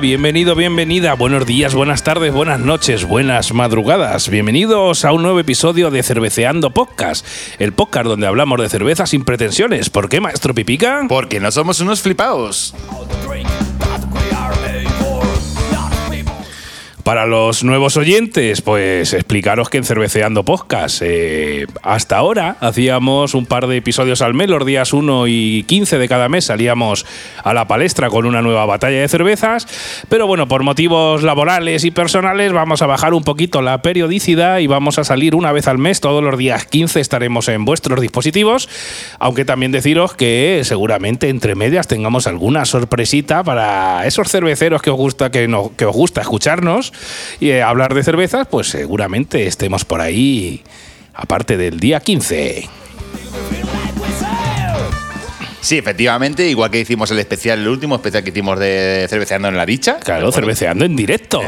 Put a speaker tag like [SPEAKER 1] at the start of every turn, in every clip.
[SPEAKER 1] Bienvenido, bienvenida. Buenos días, buenas tardes, buenas noches, buenas madrugadas. Bienvenidos a un nuevo episodio de Cerveceando Podcast, el podcast donde hablamos de cerveza sin pretensiones. ¿Por qué, maestro Pipica?
[SPEAKER 2] Porque no somos unos flipaos.
[SPEAKER 1] Para los nuevos oyentes, pues explicaros que en Cerveceando Podcast, eh, hasta ahora hacíamos un par de episodios al mes, los días 1 y 15 de cada mes salíamos a la palestra con una nueva batalla de cervezas, pero bueno, por motivos laborales y personales vamos a bajar un poquito la periodicidad y vamos a salir una vez al mes, todos los días 15 estaremos en vuestros dispositivos, aunque también deciros que seguramente entre medias tengamos alguna sorpresita para esos cerveceros que os gusta, que, no, que os gusta escucharnos y eh, hablar de cervezas, pues seguramente estemos por ahí, aparte del día 15.
[SPEAKER 2] Sí, efectivamente, igual que hicimos el especial, el último especial que hicimos de cerveceando en la dicha.
[SPEAKER 1] Claro, cerveceando en directo.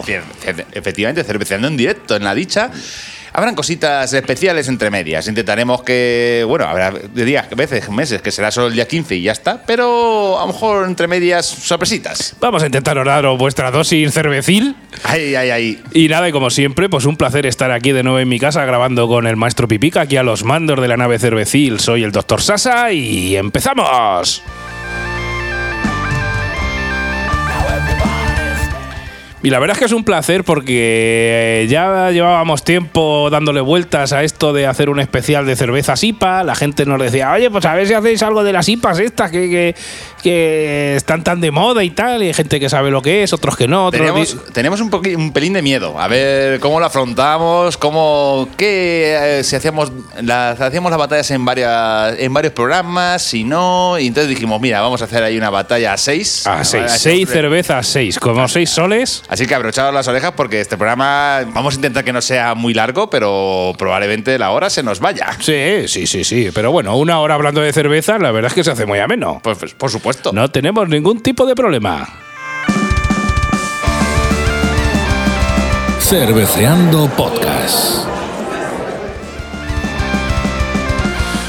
[SPEAKER 2] Efectivamente, cerveceando en directo en la dicha. Habrán cositas especiales entre medias. Intentaremos que, bueno, habrá días, veces, meses, que será solo el día 15 y ya está, pero a lo mejor entre medias sorpresitas.
[SPEAKER 1] Vamos a intentar daros vuestra dosis cervecil.
[SPEAKER 2] Ay, ay, ay.
[SPEAKER 1] Y nada, y como siempre, pues un placer estar aquí de nuevo en mi casa grabando con el maestro Pipica, aquí a los mandos de la nave cervecil. Soy el doctor Sasa y empezamos. Y la verdad es que es un placer porque ya llevábamos tiempo dándole vueltas a esto de hacer un especial de cervezas IPA. La gente nos decía, oye, pues a ver si hacéis algo de las IPAs estas que, que están tan de moda y tal. Y hay gente que sabe lo que es, otros que no. Otros
[SPEAKER 2] tenemos, tenemos un, un, pelín de miedo. A ver cómo lo afrontamos, cómo, qué, eh, si hacíamos las, hacíamos las batallas en, varias, en varios programas, si no. Y entonces dijimos, mira, vamos a hacer ahí una batalla a seis.
[SPEAKER 1] A seis, seis cervezas, seis, como seis soles.
[SPEAKER 2] Así que abrochados las orejas porque este programa vamos a intentar que no sea muy largo, pero probablemente la hora se nos vaya.
[SPEAKER 1] Sí, sí, sí, sí. Pero bueno, una hora hablando de cerveza, la verdad es que se hace muy ameno.
[SPEAKER 2] Pues, pues por supuesto.
[SPEAKER 1] No tenemos ningún tipo de problema.
[SPEAKER 3] Cerveceando Podcast.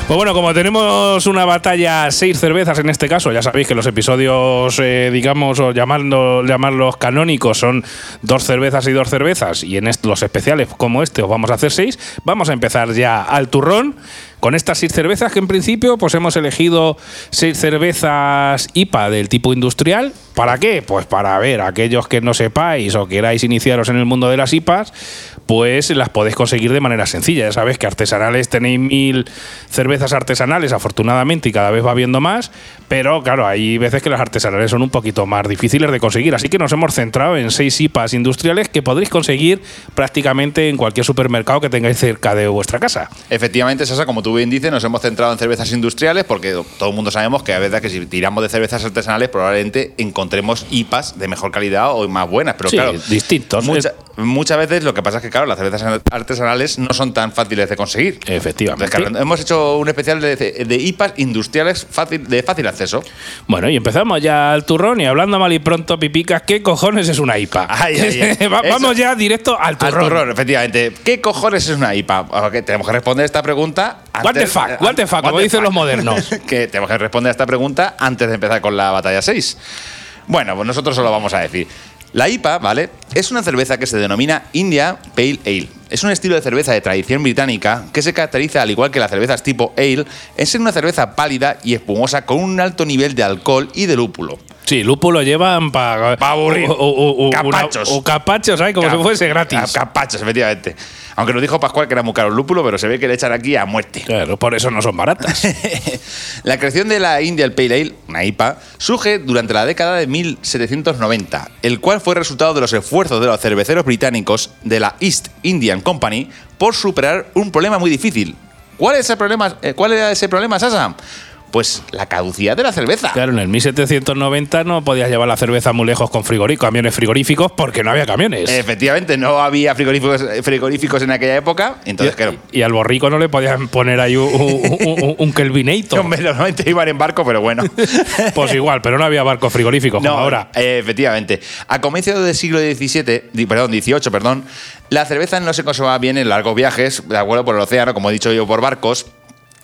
[SPEAKER 1] Pues bueno, como tenemos una batalla seis cervezas en este caso, ya sabéis que los episodios, eh, digamos, o llamando, llamarlos canónicos, son dos cervezas y dos cervezas, y en los especiales como este os vamos a hacer seis, vamos a empezar ya al turrón con estas seis cervezas que en principio pues hemos elegido seis cervezas IPA del tipo industrial. ¿Para qué? Pues para ver aquellos que no sepáis o queráis iniciaros en el mundo de las IPAs, pues las podéis conseguir de manera sencilla. Ya sabéis que artesanales tenéis mil cervezas artesanales, afortunadamente, y cada vez va viendo más, pero claro, hay veces que las artesanales son un poquito más difíciles de conseguir. Así que nos hemos centrado en seis IPAs industriales que podréis conseguir prácticamente en cualquier supermercado que tengáis cerca de vuestra casa.
[SPEAKER 2] Efectivamente, Sasa, como tú bien dices, nos hemos centrado en cervezas industriales porque todo el mundo sabemos que a veces que si tiramos de cervezas artesanales probablemente encontremos IPAs de mejor calidad o más buenas, pero
[SPEAKER 1] Sí,
[SPEAKER 2] claro,
[SPEAKER 1] distintos.
[SPEAKER 2] mucha- muchas veces lo que pasa es que claro, las cervezas artesanales no son tan fáciles de conseguir.
[SPEAKER 1] Efectivamente.
[SPEAKER 2] Entonces, claro, hemos hecho un especial de, de IPAs industriales fácil, de fácil acceso.
[SPEAKER 1] Bueno, y empezamos ya al turrón y hablando mal y pronto, pipicas, ¿qué cojones es una IPA?
[SPEAKER 2] Ay, ay, ay.
[SPEAKER 1] Va-
[SPEAKER 2] Eso.
[SPEAKER 1] Vamos ya directo al
[SPEAKER 2] Al
[SPEAKER 1] turrón.
[SPEAKER 2] turrón, efectivamente. ¿Qué cojones es una IPA? Ok, tenemos que responder esta pregunta.
[SPEAKER 1] What the fuck, what the fuck, como dicen los modernos.
[SPEAKER 2] que tenemos que responder a esta pregunta antes de empezar con la batalla 6. Bueno, pues nosotros solo vamos a decir. La IPA, ¿vale? Es una cerveza que se denomina India Pale Ale. Es un estilo de cerveza de tradición británica que se caracteriza, al igual que las cervezas tipo ale, en ser una cerveza pálida y espumosa con un alto nivel de alcohol y de lúpulo.
[SPEAKER 1] Sí, lúpulo llevan para
[SPEAKER 2] Pa' aburrir.
[SPEAKER 1] O, o- o-
[SPEAKER 2] Capachos.
[SPEAKER 1] una- o capachos, ¿sabes? Como
[SPEAKER 2] Cap-
[SPEAKER 1] si fuese gratis.
[SPEAKER 2] Capachos, efectivamente. Aunque nos dijo Pascual que era muy caro el lúpulo, pero se ve que le echan aquí a muerte.
[SPEAKER 1] Claro, por eso no son baratas.
[SPEAKER 2] La creación de la Indian Pale Ale, una IPA, surge durante la década de 1790, el cual fue resultado de los esfuerzos de los cerveceros británicos de la East Indian Company por superar un problema muy difícil. ¿Cuál, es ese problema, eh, ¿Cuál era ese problema, Sasa? Pues la caducidad de la cerveza.
[SPEAKER 1] Claro, en el 1790 no podías llevar la cerveza muy lejos con frigoríficos, camiones frigoríficos, porque no había camiones.
[SPEAKER 2] Efectivamente, no había frigoríficos, frigoríficos en aquella época. Entonces, claro.
[SPEAKER 1] y, al borrico no le podían poner ahí un, un, un, un Kelvinator.
[SPEAKER 2] Hombre, normalmente iban en barco, pero bueno.
[SPEAKER 1] pues igual, pero no había barcos frigoríficos como ahora.
[SPEAKER 2] eh, efectivamente. A comienzos del siglo XVII, perdón, XVIII, perdón, la cerveza no se conservaba bien en largos viajes, de acuerdo, por el océano, como he dicho yo, por barcos.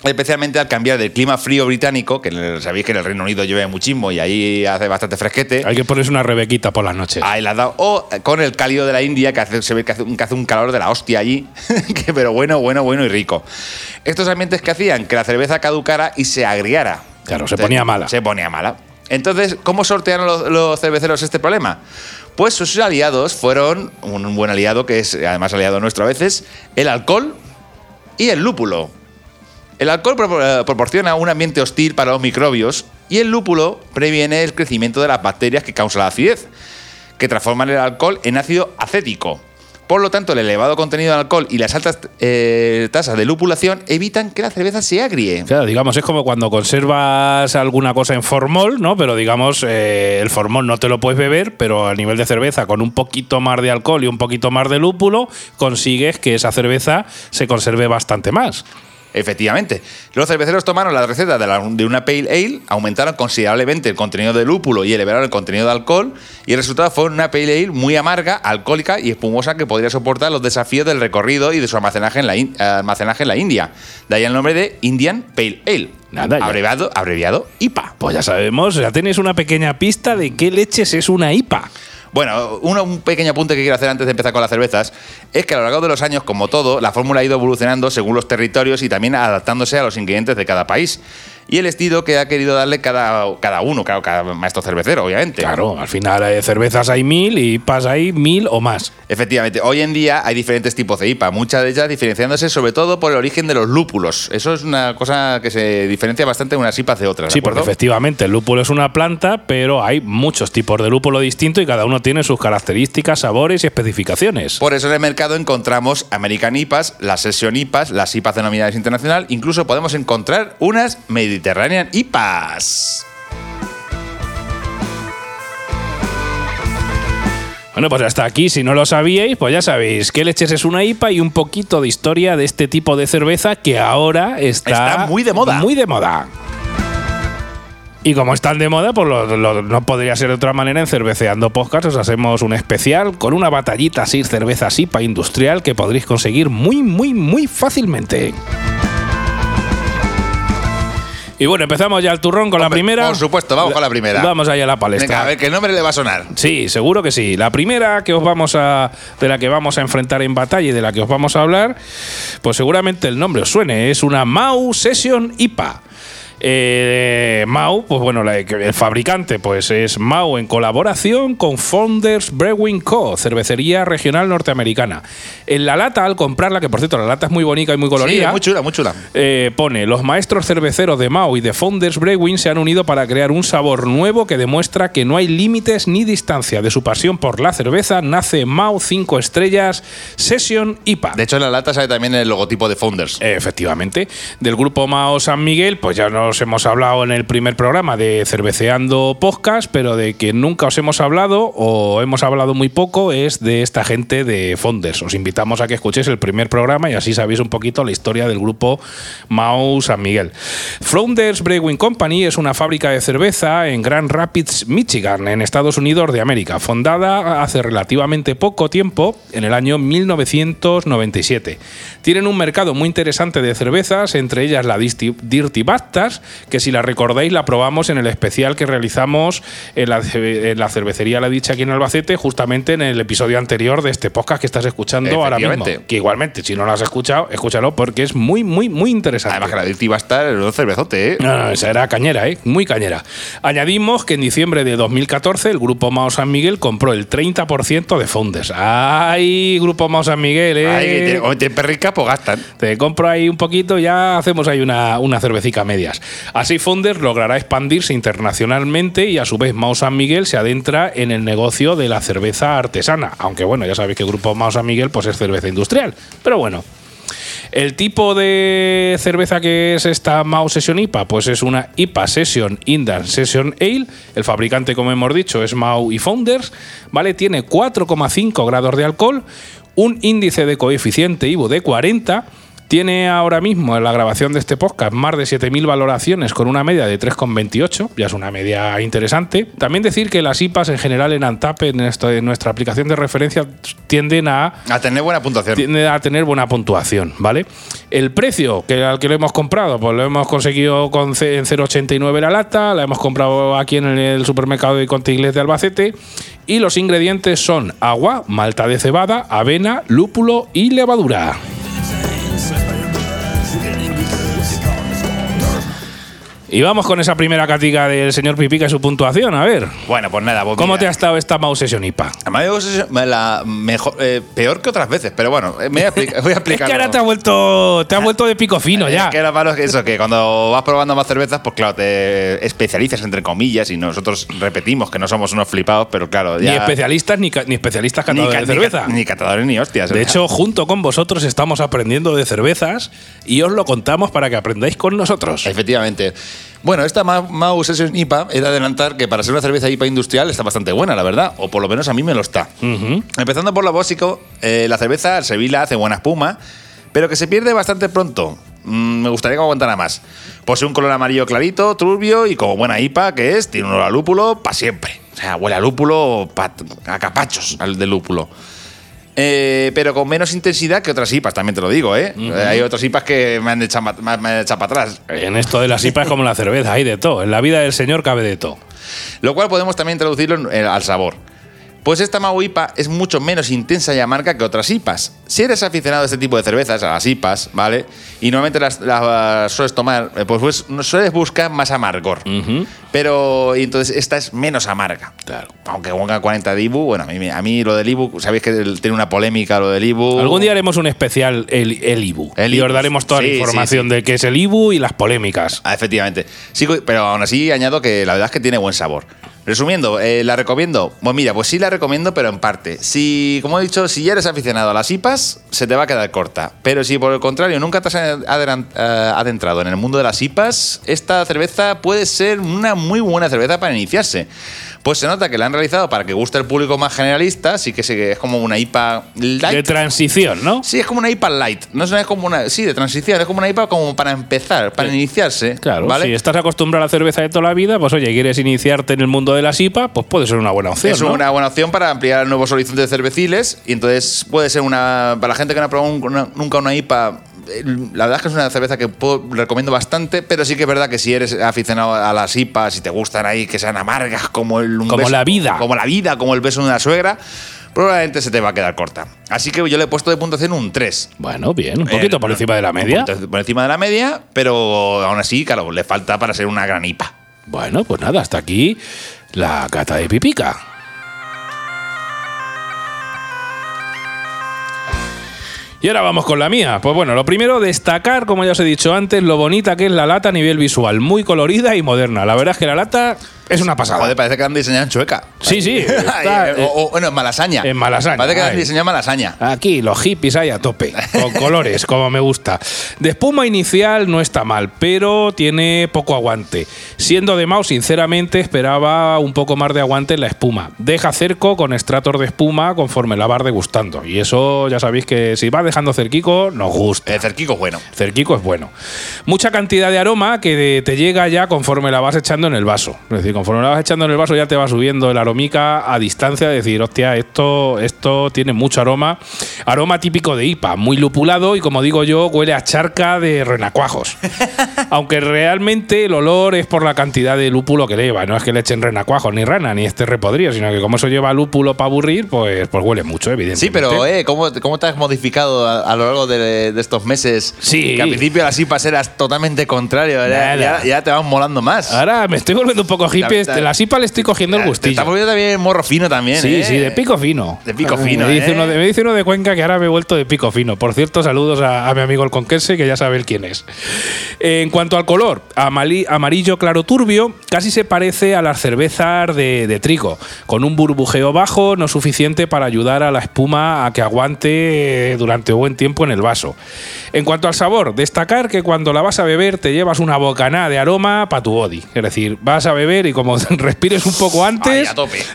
[SPEAKER 2] Especialmente al cambiar del clima frío británico, que el- sabéis que en el Reino Unido llueve muchísimo y ahí hace bastante fresquete.
[SPEAKER 1] Hay que ponerse una rebequita por las noches.
[SPEAKER 2] Ahí la has dado. O con el cálido de la India, que hace- se ve que hace, un- que hace un calor de la hostia allí. que, pero bueno, bueno, bueno y rico. Estos ambientes que hacían que la cerveza caducara y se agriara.
[SPEAKER 1] Claro, se ponía mala.
[SPEAKER 2] Se ponía mala. Entonces, ¿cómo sortearon los, los cerveceros este problema? Pues sus aliados fueron un buen aliado, que es además aliado nuestro a veces, el alcohol y el lúpulo. El alcohol eh, proporciona un ambiente hostil para los microbios y el lúpulo previene el crecimiento de las bacterias que causan la acidez, que transforman el alcohol en ácido acético. Por lo tanto, el elevado contenido de alcohol y las altas eh, tasas de lupulación evitan que la cerveza se agrie.
[SPEAKER 1] Claro, digamos, es como cuando conservas alguna cosa en formol, ¿no? Pero digamos, eh, el formol no te lo puedes beber, pero a nivel de cerveza, con un poquito más de alcohol y un poquito más de lúpulo, consigues que esa cerveza se conserve bastante más.
[SPEAKER 2] Efectivamente. Los cerveceros tomaron la receta de, la- de una Pale Ale, aumentaron considerablemente el contenido de lúpulo y elevaron el contenido de alcohol, y el resultado fue una Pale Ale muy amarga, alcohólica y espumosa que podría soportar los desafíos del recorrido y de su almacenaje en la, in- almacenaje en la India. De ahí el nombre de Indian Pale Ale.
[SPEAKER 1] Nada,
[SPEAKER 2] abreviado, abreviado IPA.
[SPEAKER 1] Pues ya sabemos, ya tenéis una pequeña pista de qué leches es una IPA.
[SPEAKER 2] Bueno, uno- un pequeño apunte que quiero hacer antes de empezar con las cervezas es que a lo largo de los años, como todo, la fórmula ha ido evolucionando según los territorios y también adaptándose a los ingredientes de cada país. Y el estilo que ha querido darle cada, cada uno, claro, cada maestro cervecero, obviamente.
[SPEAKER 1] Claro, al final eh, cervezas hay mil y IPAs hay mil o más.
[SPEAKER 2] Efectivamente, hoy en día hay diferentes tipos de IPA, muchas de ellas diferenciándose sobre todo por el origen de los lúpulos. Eso es una cosa que se diferencia bastante unas IPAs de otras, ¿de
[SPEAKER 1] Sí, porque efectivamente el lúpulo es una planta, pero hay muchos tipos de lúpulo distintos y cada uno tiene sus características, sabores y especificaciones.
[SPEAKER 2] Por eso en el mercado encontramos American IPAs, las Session IPAs, las IPAs denominadas internacional, incluso podemos encontrar unas Mediterranean IPAs.
[SPEAKER 1] Bueno, pues hasta aquí, si no lo sabíais, pues ya sabéis qué leches es una IPA y un poquito de historia de este tipo de cerveza que ahora está,
[SPEAKER 2] Está muy de moda.
[SPEAKER 1] Muy de moda. Y como están de moda, pues lo- lo- no podría ser de otra manera en Cerveceando Podcast. Os hacemos un especial con una batallita así, cervezas IPA industrial que podréis conseguir muy, muy, muy fácilmente. Y bueno, empezamos ya el turrón con la primera.
[SPEAKER 2] por supuesto, vamos con la primera.
[SPEAKER 1] Vamos allá a la palestra.
[SPEAKER 2] Venga, a ver qué nombre le va a sonar.
[SPEAKER 1] Sí, seguro que sí. La primera que os vamos a de la que vamos a enfrentar en batalla y de la que os vamos a hablar, pues seguramente el nombre os suene, es una Mau Session IPA. Eh, Mau, pues bueno, la- el fabricante pues es Mau en colaboración con Founders Brewing Co., cervecería regional norteamericana. En la lata, al comprarla, que por cierto la lata es muy bonita y muy
[SPEAKER 2] Sí,
[SPEAKER 1] colorida,
[SPEAKER 2] muy chula, muy chula.
[SPEAKER 1] eh, pone, los maestros cerveceros de Mao y de Founders Brewing se han unido para crear un sabor nuevo que demuestra que no hay límites ni distancia. De su pasión por la cerveza nace Mao 5 estrellas Session IPA.
[SPEAKER 2] De hecho, en la lata sale también el logotipo de Founders.
[SPEAKER 1] Efectivamente. Del grupo Mao San Miguel, pues ya nos hemos hablado en el primer programa de Cerveceando Podcast, pero de que nunca os hemos hablado o hemos hablado muy poco es de esta gente de Founders. Os invitamos a que escuchéis el primer programa y así sabéis un poquito la historia del grupo Mao San Miguel. Founders Brewing Company es una fábrica de cerveza en Grand Rapids, Michigan, en Estados Unidos de América, fundada hace relativamente poco tiempo, en el año 1997. Tienen un mercado muy interesante de cervezas, entre ellas la Dirty Bastards, que si la recordáis la probamos en el especial que realizamos en la, en la cervecería La Dicha aquí en Albacete, justamente en el episodio anterior de este podcast que estás escuchando ahora mismo. Que igualmente, si no lo has escuchado, escúchalo porque es muy, muy, muy interesante.
[SPEAKER 2] Además que la Dirty va a estar en un cervezote, ¿eh?
[SPEAKER 1] No, no, esa era cañera, ¿eh? Muy cañera. Añadimos que en diciembre de 2014 el grupo Mao San Miguel compró el 30% de Founders. ¡Ay, grupo Mao San Miguel, eh!
[SPEAKER 2] Ay, te, te perrica, pues gastan.
[SPEAKER 1] Te compro ahí un poquito, ya hacemos ahí una, una cervecica medias. Así Founders logrará expandirse internacionalmente y a su vez Mao San Miguel se adentra en el negocio de la cerveza artesana. Aunque bueno, ya sabéis que el grupo Mao San Miguel pues es cerveza industrial. Pero bueno, El tipo de cerveza que es esta Mau Session IPA, pues es una IPA Session Indian Session Ale. El fabricante, como hemos dicho, es Mau y Founders. ¿Vale? Tiene 4,5 grados de alcohol, un índice de coeficiente IBU de 40 tiene ahora mismo en la grabación de este podcast más de 7.000 valoraciones con una media de 3,28, ya es una media interesante. También decir que las IPAs en general en Antap, en, esto- en nuestra aplicación de referencia, tienden a
[SPEAKER 2] A tener buena puntuación.
[SPEAKER 1] tiende a tener buena puntuación, ¿vale? El precio que al que lo hemos comprado, pues lo hemos conseguido con en 0,89 la lata, la hemos comprado aquí en el supermercado de Conte Inglés de Albacete y los ingredientes son agua, malta de cebada, avena, lúpulo y levadura. things. Y vamos con esa primera catica del señor Pipica y su puntuación, a ver.
[SPEAKER 2] Bueno, pues nada. pues
[SPEAKER 1] ¿Cómo
[SPEAKER 2] mira.
[SPEAKER 1] te ha estado esta Mau Session IPA?
[SPEAKER 2] La mejor, eh, peor que otras veces, pero bueno, eh, me voy a, explicar- voy a
[SPEAKER 1] Es que ahora te ha vuelto, te ha vuelto de pico fino ya.
[SPEAKER 2] Es que lo malo eso, que cuando vas probando más cervezas, pues claro, te especializas entre comillas y nosotros repetimos que no somos unos flipados, pero claro,
[SPEAKER 1] Ni
[SPEAKER 2] ya.
[SPEAKER 1] especialistas ni, ca- ni especialistas
[SPEAKER 2] ni,
[SPEAKER 1] catadores
[SPEAKER 2] ca-
[SPEAKER 1] de
[SPEAKER 2] ni
[SPEAKER 1] cerveza.
[SPEAKER 2] ca- ni catadores ni hostias.
[SPEAKER 1] de hecho, junto con vosotros estamos aprendiendo de cervezas y os lo contamos para que aprendáis con nosotros.
[SPEAKER 2] Efectivamente. Bueno, esta Ma- Mau Session IPA he de adelantar que para ser una cerveza IPA industrial está bastante buena, la verdad. O por lo menos a mí me lo está. Empezando por lo básico, eh, la cerveza al servirla hace buena espuma, pero que se pierde bastante pronto. Mm, me gustaría que aguantara más. Posee un color amarillo clarito, turbio y como buena IPA que es, tiene un olor a lúpulo para siempre. O sea, huele a lúpulo pa- a capachos al de lúpulo. Eh, pero con menos intensidad que otras IPAs, también te lo digo, ¿eh? Hay otras IPAs que me han echado, me, han echado para atrás.
[SPEAKER 1] En esto de las IPA es como la cerveza, hay de todo. En la vida del señor cabe de todo.
[SPEAKER 2] Lo cual podemos también traducirlo en- eh, al sabor. Pues esta Mau IPA es mucho menos intensa y amarga que otras IPAs. Si eres aficionado a este tipo de cervezas, a las IPAs, ¿vale? Y normalmente las, las sueles tomar, eh, pues, pues sueles buscar más amargor. Pero y entonces esta es menos amarga.
[SPEAKER 1] Claro.
[SPEAKER 2] Aunque ponga 40 de Ibu, bueno, a mí, a mí lo del Ibu, sabéis que tiene una polémica lo del Ibu.
[SPEAKER 1] Algún día haremos un especial el, el IBU.
[SPEAKER 2] El
[SPEAKER 1] y os daremos toda
[SPEAKER 2] Sí,
[SPEAKER 1] la
[SPEAKER 2] sí,
[SPEAKER 1] información
[SPEAKER 2] sí.
[SPEAKER 1] de qué es el IBU y las polémicas.
[SPEAKER 2] Ah, efectivamente. Sí, pero aún así añado que la verdad es que tiene buen sabor. Resumiendo, eh, ¿la recomiendo? Pues mira, pues sí la recomiendo, pero en parte. Si, como he dicho, si ya eres aficionado a las IPAs, se te va a quedar corta. Pero si por el contrario nunca te has eh, adentrado en el mundo de las IPAs, esta cerveza puede ser una muy buena cerveza para iniciarse. Pues se nota que la han realizado para que guste al público más generalista, sí que se- es como una IPA light.
[SPEAKER 1] De transición, ¿no?
[SPEAKER 2] Sí, es como una IPA light. No es como una. Sí, de transición. Es como una IPA como para empezar, para iniciarse.
[SPEAKER 1] Claro,
[SPEAKER 2] ¿vale?
[SPEAKER 1] si estás acostumbrado a la cerveza de toda la vida, pues oye, quieres iniciarte en el mundo de las IPA, pues puede ser una buena opción.
[SPEAKER 2] es
[SPEAKER 1] ¿no?
[SPEAKER 2] una buena opción para ampliar nuevos horizontes cerveciles y entonces puede ser una. Para la gente que no ha probado un- una- nunca una IPA, la verdad es que es una cerveza que puedo- recomiendo bastante, pero sí que es verdad que si eres aficionado a las IPAs y te gustan ahí que sean amargas como el un
[SPEAKER 1] Como la vida.
[SPEAKER 2] como la vida, como el beso de una suegra, probablemente se te va a quedar corta. Así que yo le he puesto de puntuación un 3.
[SPEAKER 1] Bueno, bien, un poquito
[SPEAKER 2] Eh,
[SPEAKER 1] por
[SPEAKER 2] no,
[SPEAKER 1] encima de la media.
[SPEAKER 2] poquito por encima de la media, pero aún así, claro, le falta para ser una gran IPA.
[SPEAKER 1] Bueno, pues nada, hasta aquí la cata de pipica. Y ahora vamos con la mía. Pues bueno, lo primero, destacar, como ya os he dicho antes, lo bonita que es la lata a nivel visual. Muy colorida y moderna. La verdad es que la lata es una pasada.
[SPEAKER 2] Joder, parece que han diseñado en Chueca.
[SPEAKER 1] Sí, sí, está,
[SPEAKER 2] o, o- bueno, en Malasaña.
[SPEAKER 1] en Malasaña,
[SPEAKER 2] Parece que han diseñado en Malasaña.
[SPEAKER 1] Aquí los hippies hay a tope, con colores, como me gusta. De espuma inicial no está mal, pero tiene poco aguante. Siendo de mouse, sinceramente esperaba un poco más de aguante en la espuma. Deja cerco con estratos de espuma conforme la vas degustando. Y eso ya sabéis que si vas dejando cerquico, nos gusta.
[SPEAKER 2] El cerquico es bueno.
[SPEAKER 1] Cerquico es bueno. Mucha cantidad de aroma que te llega ya conforme la vas echando en el vaso. Es decir, conforme la vas echando en el vaso ya te va subiendo el aromica a distancia. De decir, hostia, esto, esto tiene mucho aroma. Aroma típico de IPA, muy lupulado y como digo yo, huele a charca de renacuajos. Aunque realmente el olor es por la cantidad de lúpulo que lleva. No es que le echen renacuajos ni rana ni este repodrido, sino que como eso lleva lúpulo para aburrir, pues, pues huele mucho, evidentemente.
[SPEAKER 2] Sí, pero, eh, ¿cómo, cómo te has modificado a, a lo largo de, de estos meses?
[SPEAKER 1] Sí.
[SPEAKER 2] Que al principio las IPAs eras totalmente contrario. Ya, ya, ya te van molando más.
[SPEAKER 1] Ahora me estoy volviendo un poco hippie
[SPEAKER 2] Está-
[SPEAKER 1] de las IPA le estoy cogiendo el
[SPEAKER 2] Te
[SPEAKER 1] gustillo.
[SPEAKER 2] estamos viendo también morro fino también,
[SPEAKER 1] Sí,
[SPEAKER 2] ¿eh?
[SPEAKER 1] sí, de pico fino.
[SPEAKER 2] De pico fino,
[SPEAKER 1] Me dice,
[SPEAKER 2] ¿eh?
[SPEAKER 1] uno de, me dice uno de Cuenca que ahora me he vuelto de pico fino. Por cierto, saludos a, a mi amigo el conquense, que ya sabe él quién es. En cuanto al color, amarillo claro turbio, casi se parece a las cervezas de, de trigo, con un burbujeo bajo, no suficiente para ayudar a la espuma a que aguante eh, durante buen tiempo en el vaso. En cuanto al sabor, destacar que cuando la vas a beber te llevas una bocanada de aroma para tu body. Es decir, vas a beber y como respires un poco antes,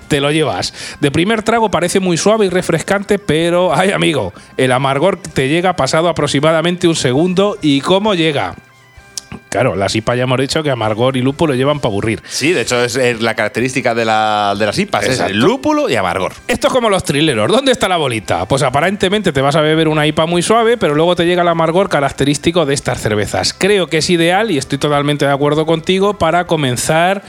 [SPEAKER 1] te lo llevas. De primer trago parece muy suave y refrescante, pero, ay amigo, el amargor te llega pasado aproximadamente un segundo. ¿Y cómo llega? Claro, las IPA ya hemos dicho que amargor y lúpulo llevan para aburrir.
[SPEAKER 2] Sí, de hecho es la característica de, la, de las IPAs, es el lúpulo y amargor.
[SPEAKER 1] Esto es como los trileros. ¿Dónde está la bolita? Pues aparentemente te vas a beber una IPA muy suave, pero luego te llega el amargor característico de estas cervezas. Creo que es ideal y estoy totalmente de acuerdo contigo para comenzar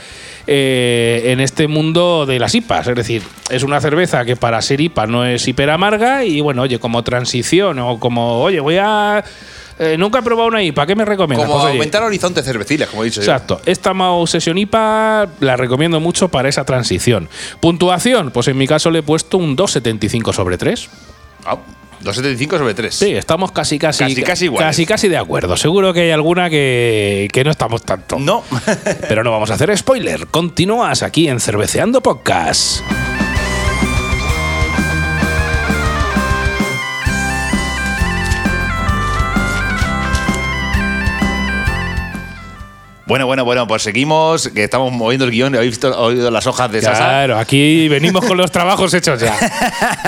[SPEAKER 1] eh, en este mundo de las IPAs. Es decir, es una cerveza que para ser IPA no es hiper amarga y bueno, oye, como transición o como, oye, voy a... eh, nunca he probado una IPA, ¿qué me recomiendas?
[SPEAKER 2] Como
[SPEAKER 1] Pues,
[SPEAKER 2] aumentar horizontes cerveciles, como he dicho yo.
[SPEAKER 1] Exacto. Esta Mau Session IPA la recomiendo mucho para esa transición. Puntuación, pues en mi caso le he puesto un 2,75 sobre 3.
[SPEAKER 2] Ah, 2,75 sobre 3.
[SPEAKER 1] Sí, estamos casi casi
[SPEAKER 2] Casi, casi iguales.
[SPEAKER 1] casi casi de acuerdo. Seguro que hay alguna que, que no estamos tanto.
[SPEAKER 2] No.
[SPEAKER 1] Pero no vamos a hacer spoiler. Continúas aquí en Cerveceando Podcast.
[SPEAKER 2] Bueno, bueno, bueno, pues seguimos, que estamos moviendo el guion, habéis visto, oído las hojas de Sasa.
[SPEAKER 1] Claro, aquí venimos con los trabajos hechos ya.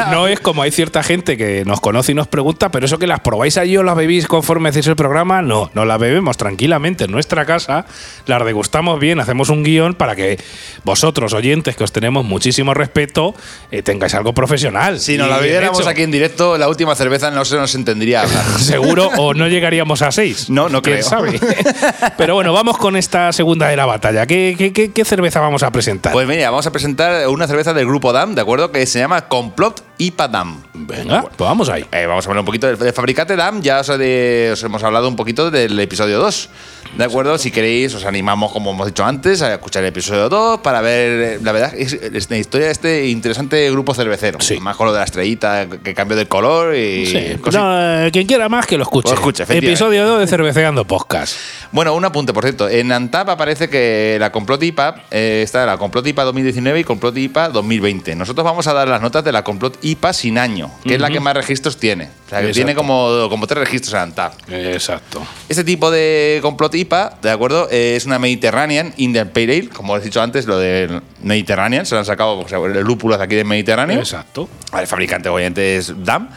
[SPEAKER 1] No es como hay cierta gente que nos conoce y nos pregunta, pero eso que las probáis allí o las bebéis conforme hacéis el programa, no, no las bebemos tranquilamente en nuestra casa, las degustamos bien, hacemos un guion para que vosotros, oyentes, que os tenemos muchísimo respeto, eh, tengáis algo profesional.
[SPEAKER 2] Si nos la bebiéramos aquí en directo, la última cerveza no se nos entendería hablar.
[SPEAKER 1] Seguro o no llegaríamos a seis.
[SPEAKER 2] No, no
[SPEAKER 1] ¿Quién
[SPEAKER 2] creo.
[SPEAKER 1] sabe? Pero bueno, vamos con esta segunda de la batalla. ¿Qué, qué- qué- qué cerveza vamos a presentar?
[SPEAKER 2] Pues mira, vamos a presentar una cerveza del grupo DAM, ¿de acuerdo? Que se llama Complot IPA DAM.
[SPEAKER 1] Venga, pues vamos ahí.
[SPEAKER 2] Eh, vamos a hablar un poquito del, del fabricante DAM. Ya os, de- os hemos hablado un poquito del episodio 2. ¿De acuerdo? Si queréis, os animamos, como hemos dicho antes, a escuchar el episodio 2 para ver. La verdad, es, es la historia de este interesante grupo cervecero.
[SPEAKER 1] Sí.
[SPEAKER 2] Más con lo de la estrellita que cambió de color y.
[SPEAKER 1] Sí, no, eh, quien quiera más que lo escuche.
[SPEAKER 2] Lo escuche, efectivamente.
[SPEAKER 1] Episodio 2 de Cerveceando Podcast.
[SPEAKER 2] Bueno, un apunte, por cierto. En Antap aparece que la Complot IPA eh, está la Complot IPA 2019 y Complot IPA 2020. Nosotros vamos a dar las notas de la Complot IPA sin año, que es la que más registros tiene. O sea, que
[SPEAKER 1] Exacto.
[SPEAKER 2] tiene como, como tres registros en Antap.
[SPEAKER 1] Exacto.
[SPEAKER 2] Este tipo de complot IPA, ¿de acuerdo? Eh, Es una Mediterranean Indian Pale Ale, como os he dicho antes, lo del Mediterranean, se lo han sacado o sea, el lúpulo de aquí del Mediterráneo.
[SPEAKER 1] Exacto.
[SPEAKER 2] El fabricante, obviamente, es DAM.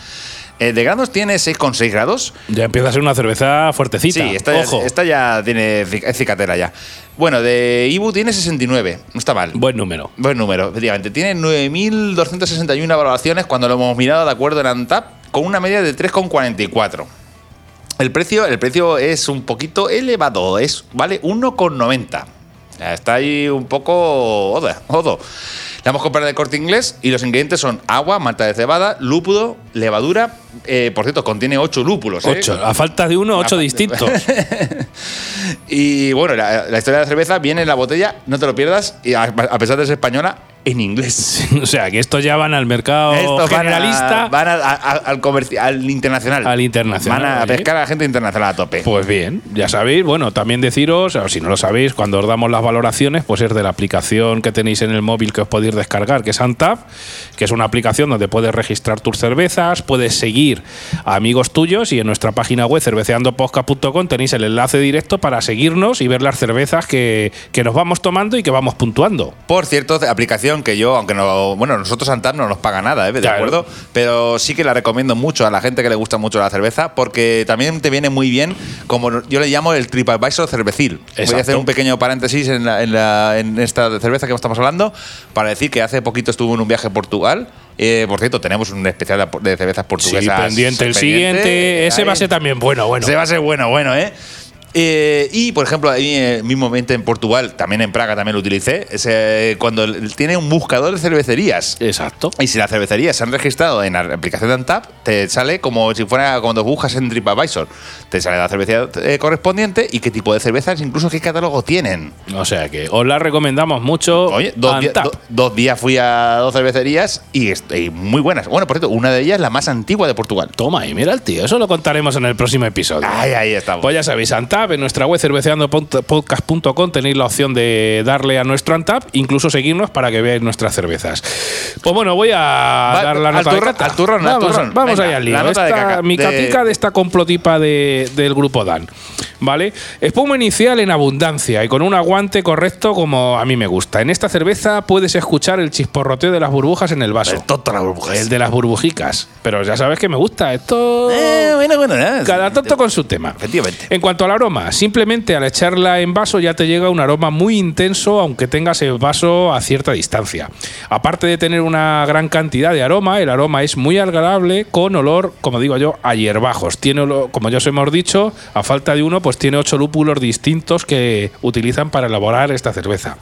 [SPEAKER 2] Eh, de grados tiene 6,6 grados.
[SPEAKER 1] Ya empieza a ser una cerveza fuertecita.
[SPEAKER 2] Sí, esta,
[SPEAKER 1] Ojo.
[SPEAKER 2] esta ya tiene es cicatera ya. Bueno, de Ibu tiene 69, no está mal.
[SPEAKER 1] Buen número.
[SPEAKER 2] Buen número, efectivamente. Tiene 9.261 valoraciones cuando lo hemos mirado de acuerdo en Antap, con una media de 3,44. El precio, el precio es un poquito elevado, es vale 1,90. Está ahí un poco oda, odo. La hemos comprado de corte inglés y los ingredientes son agua, malta de cebada, lúpulo, levadura. Eh, por cierto, contiene 8 lúpulos. ¿eh?
[SPEAKER 1] Ocho. A falta de uno, ocho
[SPEAKER 2] A-
[SPEAKER 1] distintos.
[SPEAKER 2] Y bueno, la, la historia de la cerveza viene en la botella, no te lo pierdas, y a, a pesar de ser española, en inglés.
[SPEAKER 1] o sea, que estos ya van al mercado
[SPEAKER 2] Estos van a-
[SPEAKER 1] generalista.
[SPEAKER 2] Van, a- a- al, al internacional.
[SPEAKER 1] Al internacional,
[SPEAKER 2] Van a pescar a la gente internacional a tope.
[SPEAKER 1] Pues bien, ya sabéis, bueno, también deciros, o si no lo sabéis, cuando os damos las valoraciones, pues es de la aplicación que tenéis en el móvil que os podéis descargar, que es Antap, que es una aplicación donde puedes registrar tus cervezas, puedes seguir a amigos tuyos y en nuestra página web cerveceandopodcast.com tenéis el enlace directo para seguirnos y ver las cervezas que, que nos vamos tomando y que vamos puntuando.
[SPEAKER 2] Por cierto, aplicación que yo, aunque no. Bueno, nosotros Antap no nos paga nada, ¿eh? ¿de
[SPEAKER 1] Claro.
[SPEAKER 2] acuerdo? Pero sí que la recomiendo mucho a la gente que le gusta mucho la cerveza, porque también te viene muy bien, como yo le llamo el TripAdvisor cervecil. Voy a
[SPEAKER 1] Exacto.
[SPEAKER 2] hacer un pequeño paréntesis en, la- en la- en esta cerveza que estamos hablando, para decir que hace poquito estuve en un viaje a Portugal. Eh, por cierto, tenemos un especial de- cervezas
[SPEAKER 1] Sí,
[SPEAKER 2] portuguesas.
[SPEAKER 1] pendiente el
[SPEAKER 2] pendiente.
[SPEAKER 1] siguiente, ese
[SPEAKER 2] Ahí.
[SPEAKER 1] va a ser también bueno, bueno.
[SPEAKER 2] Ese va a ser bueno, bueno, ¿eh? Eh, y, por ejemplo, ahí eh, mismamente en Portugal, también en Praga también lo utilicé, es, eh, cuando tiene un buscador de cervecerías.
[SPEAKER 1] Exacto.
[SPEAKER 2] Y si las cervecerías se han registrado en la aplicación de Antap, te sale como si fuera cuando buscas en TripAdvisor. Te sale la cerveza eh, correspondiente y qué tipo de cervezas, incluso qué catálogo tienen.
[SPEAKER 1] O sea que os la recomendamos mucho.
[SPEAKER 2] Oye, dos, do- dos días fui a dos cervecerías y muy buenas. Bueno, por cierto, una de ellas es la más antigua de Portugal.
[SPEAKER 1] Toma, y mira el tío, eso lo contaremos en el próximo episodio.
[SPEAKER 2] Ahí, ahí estamos.
[SPEAKER 1] Pues ya sabéis, Antap, en nuestra web cerveceandopodcast.com tenéis la opción de darle a nuestro Antap, incluso seguirnos para que veáis nuestras cervezas. Pues bueno, voy a
[SPEAKER 2] Va,
[SPEAKER 1] dar la nota
[SPEAKER 2] turrón, al turrón, al
[SPEAKER 1] vamos,
[SPEAKER 2] turrón.
[SPEAKER 1] Vamos
[SPEAKER 2] Venga,
[SPEAKER 1] allá al lío.
[SPEAKER 2] la nota de caca-
[SPEAKER 1] mi
[SPEAKER 2] de-
[SPEAKER 1] de esta complotipa de- del grupo Dan. ¿Vale? Espuma inicial en abundancia y con un aguante correcto como a mí me gusta. En esta cerveza puedes escuchar el chisporroteo de las burbujas en el vaso.
[SPEAKER 2] El.
[SPEAKER 1] El de las burbujicas. Pero ya sabes que me gusta. Esto.
[SPEAKER 2] Eh, bueno, bueno, eh.
[SPEAKER 1] Cada tonto con su tema.
[SPEAKER 2] Efectivamente.
[SPEAKER 1] En cuanto al aroma, simplemente al echarla en vaso ya te llega un aroma muy intenso, aunque tengas el vaso a cierta distancia. Aparte de tener una gran cantidad de aroma, el aroma es muy agradable con olor, como digo yo, a hierbajos. Tiene como ya os hemos dicho, a falta de uno, pues tiene ocho lúpulos distintos que utilizan para elaborar esta cerveza.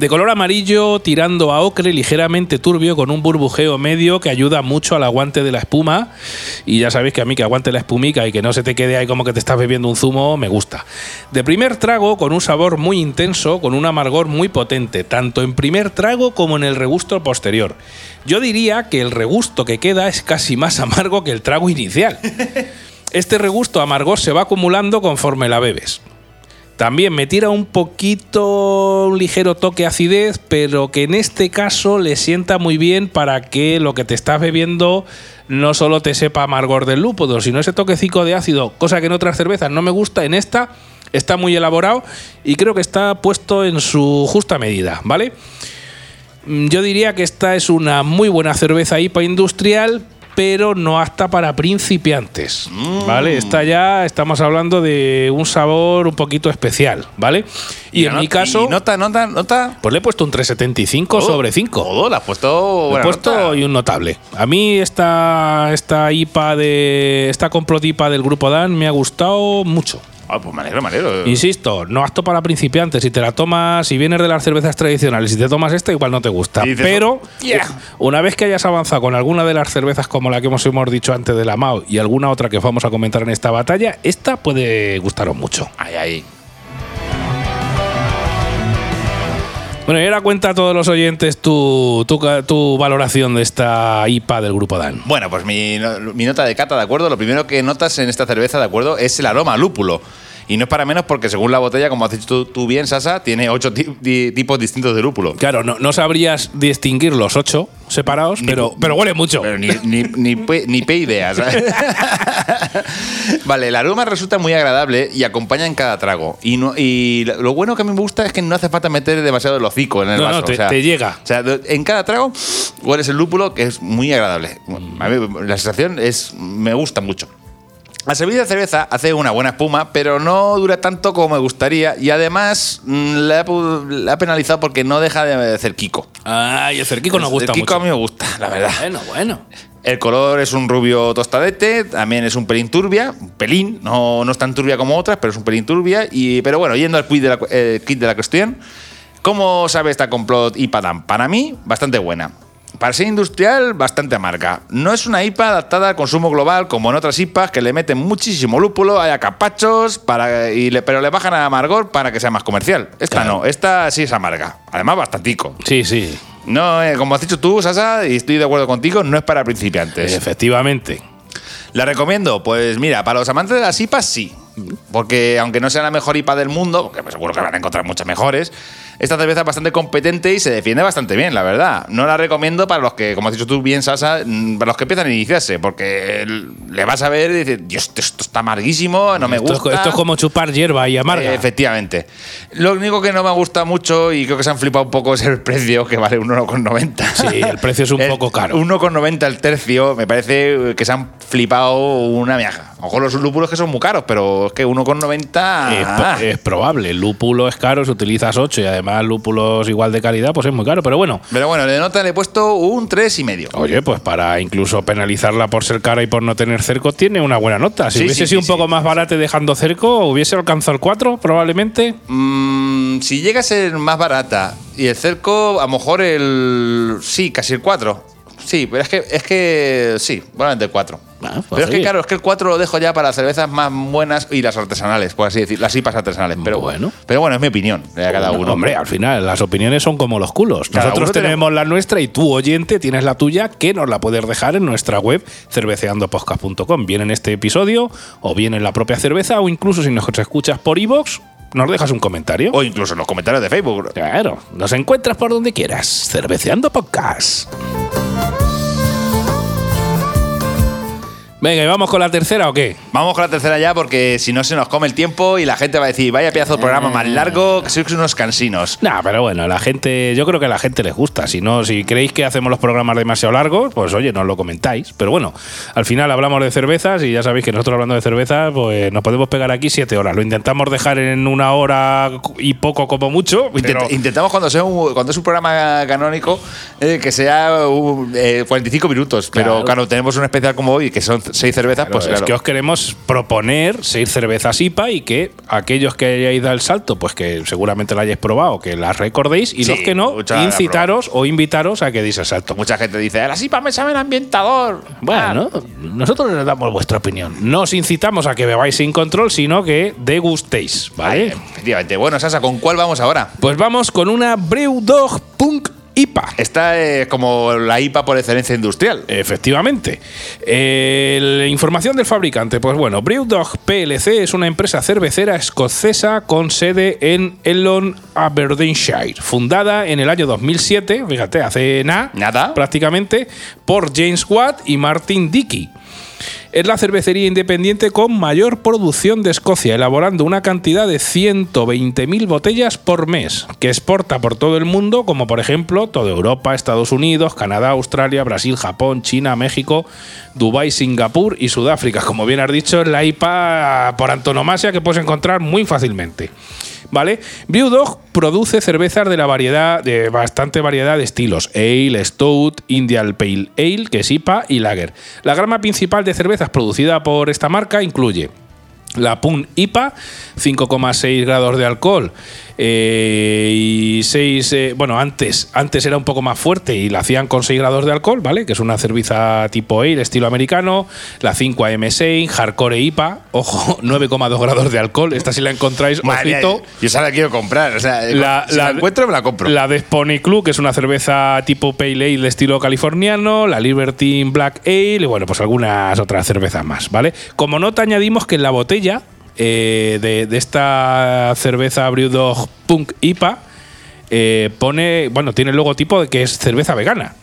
[SPEAKER 1] De color amarillo tirando a ocre ligeramente turbio con un burbujeo medio que ayuda mucho al aguante de la espuma. Y ya sabéis que a mí que aguante la espumica y que no se te quede ahí como que te estás bebiendo un zumo, me gusta. De primer trago con un sabor muy intenso, con un amargor muy potente, tanto en primer trago como en el regusto posterior. Yo diría que el regusto que queda es casi más amargo que el trago inicial. Este regusto amargor se va acumulando conforme la bebes. También me tira un poquito, un ligero toque de acidez, pero que en este caso le sienta muy bien para que lo que te estás bebiendo no solo te sepa amargor del lúpulo, sino ese toquecico de ácido, cosa que en otras cervezas no me gusta, en esta está muy elaborado y creo que está puesto en su justa medida, ¿vale? Mm, Yo diría que esta es una muy buena cerveza IPA industrial, pero no apta para principiantes, ¿vale? Esta ya estamos hablando de un sabor un poquito especial, ¿vale? Y, en
[SPEAKER 2] no-
[SPEAKER 1] mi caso,
[SPEAKER 2] y nota, nota, nota.
[SPEAKER 1] pues le he puesto un 375 sobre 5.
[SPEAKER 2] Todo, le has puesto.
[SPEAKER 1] Le he puesto
[SPEAKER 2] nota.
[SPEAKER 1] y un notable. A mí esta, esta IPA de. Esta complot IPA del grupo Dan me ha gustado mucho.
[SPEAKER 2] Ah, pues me alegro, me alegro.
[SPEAKER 1] Insisto, no apto para principiantes. Si te la tomas, si vienes de las cervezas tradicionales y te tomas esta, igual no te gusta.
[SPEAKER 2] Dices,
[SPEAKER 1] Pero
[SPEAKER 2] "Yeah".
[SPEAKER 1] una vez que hayas avanzado con alguna de las cervezas como la que hemos, hemos dicho antes de la MAO y alguna otra que vamos a comentar en esta batalla, esta puede gustaros mucho.
[SPEAKER 2] Ahí, ahí.
[SPEAKER 1] Bueno, y ahora cuenta a todos los oyentes tu, tu, tu valoración de esta IPA del grupo Dan.
[SPEAKER 2] Bueno, pues mi, mi nota de cata, ¿de acuerdo? Lo primero que notas en esta cerveza, ¿de acuerdo? Es el aroma lúpulo. Y no es para menos porque según la botella, como has dicho tú, tú bien, Sasa, tiene ocho ti- di- tipos distintos de lúpulo.
[SPEAKER 1] Claro, no, no sabrías distinguir los ocho separados, pero, pero huele mucho.
[SPEAKER 2] Pero ni, ni, ni, pe- ni pe idea, ¿sabes? vale, el aroma resulta muy agradable y acompaña en cada trago. Y, no, y lo bueno que a mí me gusta es que no hace falta meter demasiado el hocico en el
[SPEAKER 1] No,
[SPEAKER 2] vaso.
[SPEAKER 1] no, te-
[SPEAKER 2] o sea,
[SPEAKER 1] te llega.
[SPEAKER 2] O sea, en cada trago hueles el lúpulo que es muy agradable. A mí la sensación es me gusta mucho. La servida de cerveza hace una buena espuma, pero no dura tanto como me gustaría y además mm, la, ha penalizado porque no deja de hacer Kiko.
[SPEAKER 1] Ay, el cerquico nos gusta
[SPEAKER 2] el Kiko
[SPEAKER 1] mucho.
[SPEAKER 2] a mí me gusta, la verdad.
[SPEAKER 1] Bueno, bueno.
[SPEAKER 2] El color es un rubio tostadete, también es un pelín turbia, un pelín, no, no es tan turbia como otras, pero es un pelín turbia. Y, pero bueno, yendo al quid de la, cu- eh, kit de la cuestión, ¿cómo sabe esta complot IPA DAM? Para mí, bastante buena. Para ser industrial, bastante amarga. No es una IPA adaptada al consumo global como en otras IPAs que le meten muchísimo lúpulo, hay acapachos, para, y le- pero le bajan a amargor para que sea más comercial. Esta
[SPEAKER 1] Claro.
[SPEAKER 2] no, esta sí es amarga. Además, bastantico.
[SPEAKER 1] Sí, sí.
[SPEAKER 2] No, eh, como has dicho tú, Sasa, y estoy de acuerdo contigo, no es para principiantes.
[SPEAKER 1] Efectivamente.
[SPEAKER 2] ¿La recomiendo? Pues mira, para los amantes de las IPAs sí. Porque aunque no sea la mejor IPA del mundo, porque seguro que van a encontrar muchas mejores, esta cerveza es bastante competente y se defiende bastante bien, la verdad. No la recomiendo para los que, como has dicho tú bien, Sasa, mm, para los que empiezan a iniciarse, porque le vas a ver y dices, Dios, esto está amarguísimo, no me
[SPEAKER 1] esto,
[SPEAKER 2] gusta.
[SPEAKER 1] es, esto es como chupar hierba y amarga.
[SPEAKER 2] Eh, efectivamente. Lo único que no me gusta mucho y creo que se han flipado un poco es el precio, que vale un 1,90.
[SPEAKER 1] Sí, el precio es un poco caro.
[SPEAKER 2] 1,90 el tercio, me parece que se han flipado una miaja. Mejor los lúpulos que son muy caros, pero es que 1,90.
[SPEAKER 1] Es, es probable. El lúpulo es caro, si utilizas 8 y además lúpulos igual de calidad, pues es muy caro. Pero bueno,
[SPEAKER 2] Pero bueno, de nota le he puesto un 3,5.
[SPEAKER 1] Oye, pues para incluso penalizarla por ser cara y por no tener cerco, tiene una buena nota. Si
[SPEAKER 2] Sí,
[SPEAKER 1] hubiese
[SPEAKER 2] sí,
[SPEAKER 1] sido
[SPEAKER 2] sí,
[SPEAKER 1] un poco más barato y dejando cerco, hubiese alcanzado el 4, probablemente.
[SPEAKER 2] Mm, si llega a ser más barata y el cerco, a lo mejor el. Sí, casi el 4. Sí, pero es que, es que sí, probablemente el 4.
[SPEAKER 1] Ah, pues
[SPEAKER 2] pero es que claro, es que el 4 lo dejo ya para las cervezas más buenas y las artesanales, por así decir, las IPAs artesanales. Pero
[SPEAKER 1] Bueno.
[SPEAKER 2] pero bueno, es mi opinión, de cada
[SPEAKER 1] Bueno,
[SPEAKER 2] uno.
[SPEAKER 1] Hombre, al final, las opiniones son como los culos.
[SPEAKER 2] Cada
[SPEAKER 1] Nosotros tenemos- la nuestra y tú, oyente, tienes la tuya, que nos la puedes dejar en nuestra web cerveceandopodcast.com. Bien en este episodio, o bien en la propia cerveza, o incluso si nos escuchas por iVoox, nos dejas un comentario.
[SPEAKER 2] O incluso en los comentarios de Facebook.
[SPEAKER 1] Claro, nos encuentras por donde quieras. Cerveceando Podcast. Venga, ¿y vamos con la tercera o qué?
[SPEAKER 2] Vamos con la tercera ya porque si no se nos come el tiempo y la gente va a decir, vaya pedazo de programa más largo, que sois unos cansinos.
[SPEAKER 1] Nah, pero bueno, la gente, yo creo que a la gente les gusta. Si no, si creéis que hacemos los programas demasiado largos, pues oye, nos lo comentáis. Pero bueno, al final hablamos de cervezas y ya sabéis que nosotros hablando de cervezas, pues nos podemos pegar aquí siete horas. Lo intentamos dejar en una hora y poco como mucho. Pero-
[SPEAKER 2] intentamos cuando sea un, cuando es un programa canónico eh, que sea un, eh, 45 minutos, pero
[SPEAKER 1] claro,
[SPEAKER 2] tenemos un especial como hoy que son seis cervezas,
[SPEAKER 1] Claro,
[SPEAKER 2] pues
[SPEAKER 1] es
[SPEAKER 2] claro.
[SPEAKER 1] que os queremos proponer seis cervezas IPA y que aquellos que hayáis dado el salto, pues que seguramente la hayáis probado, que las recordéis y
[SPEAKER 2] Sí,
[SPEAKER 1] los que no, incitaros o invitaros a que deis el salto.
[SPEAKER 2] Mucha gente dice, las IPA me saben ambientador.
[SPEAKER 1] Bueno, nosotros les damos vuestra opinión. No os incitamos a que bebáis sin control, sino que degustéis, ¿vale?
[SPEAKER 2] Vale, efectivamente. Bueno, Sasa, ¿con cuál vamos ahora?
[SPEAKER 1] Pues vamos con una Brewdog Punk IPA.
[SPEAKER 2] Esta es como la IPA por excelencia industrial.
[SPEAKER 1] Efectivamente. Eh, la información del fabricante. Pues bueno, Brewdog PLC es una empresa cervecera escocesa con sede en Elon, Aberdeenshire. Fundada en el año 2007, fíjate, hace Nada. prácticamente, por James Watt y Martin Dickey. Es la cervecería independiente con mayor producción de Escocia, elaborando una cantidad de 120.000 botellas por mes, que exporta por todo el mundo, como por ejemplo toda Europa, Estados Unidos, Canadá, Australia, Brasil, Japón, China, México, Dubái, Singapur y Sudáfrica. Como bien has dicho, es la IPA por antonomasia que puedes encontrar muy fácilmente. ¿Vale? Brewdog produce cervezas de la variedad, de bastante variedad de estilos: Ale, Stout, Indian Pale Ale, que es IPA y Lager. La gama principal de cervezas producida por esta marca incluye la Pun IPA, 5,6 grados de alcohol eh, y 6. eh, bueno, antes, antes era un poco más fuerte y la hacían con 6 grados de alcohol, ¿vale? Que es una cerveza tipo ale, estilo americano. La 5 AM6, Hardcore IPA, ojo, 9,2 grados de alcohol. Esta si la encontráis,
[SPEAKER 2] Madre
[SPEAKER 1] ojito.
[SPEAKER 2] yo esa la quiero comprar. O sea, si la, encuentro, me la compro.
[SPEAKER 1] La de Spony Club, que es una cerveza tipo Pale Ale de estilo californiano, la Libertine Black Ale y bueno, pues algunas otras cervezas más, ¿vale? Como nota añadimos que en la botella eh, de, de esta cerveza Brewdog Punk IPA eh, pone, bueno, tiene el logotipo de que es cerveza vegana.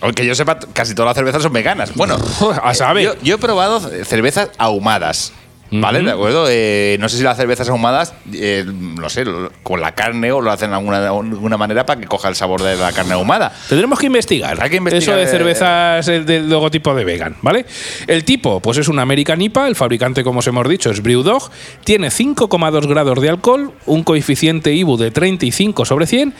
[SPEAKER 2] Aunque yo sepa, casi todas las cervezas son veganas. Bueno,
[SPEAKER 1] A saber.
[SPEAKER 2] Yo, yo he probado cervezas ahumadas. ¿Vale? ¿De acuerdo? Eh, no sé si las cervezas ahumadas, eh, no sé, con la carne o lo hacen de alguna, de alguna manera para que coja el sabor de la carne ahumada.
[SPEAKER 1] Tendremos que investigar.
[SPEAKER 2] Hay que investigar,
[SPEAKER 1] Eso de
[SPEAKER 2] eh,
[SPEAKER 1] cervezas eh, del logotipo de vegan, ¿vale? El tipo, pues es un American IPA, el fabricante, como os hemos dicho, es Brewdog, tiene 5,2 grados de alcohol, un coeficiente IBU de 35 sobre 100,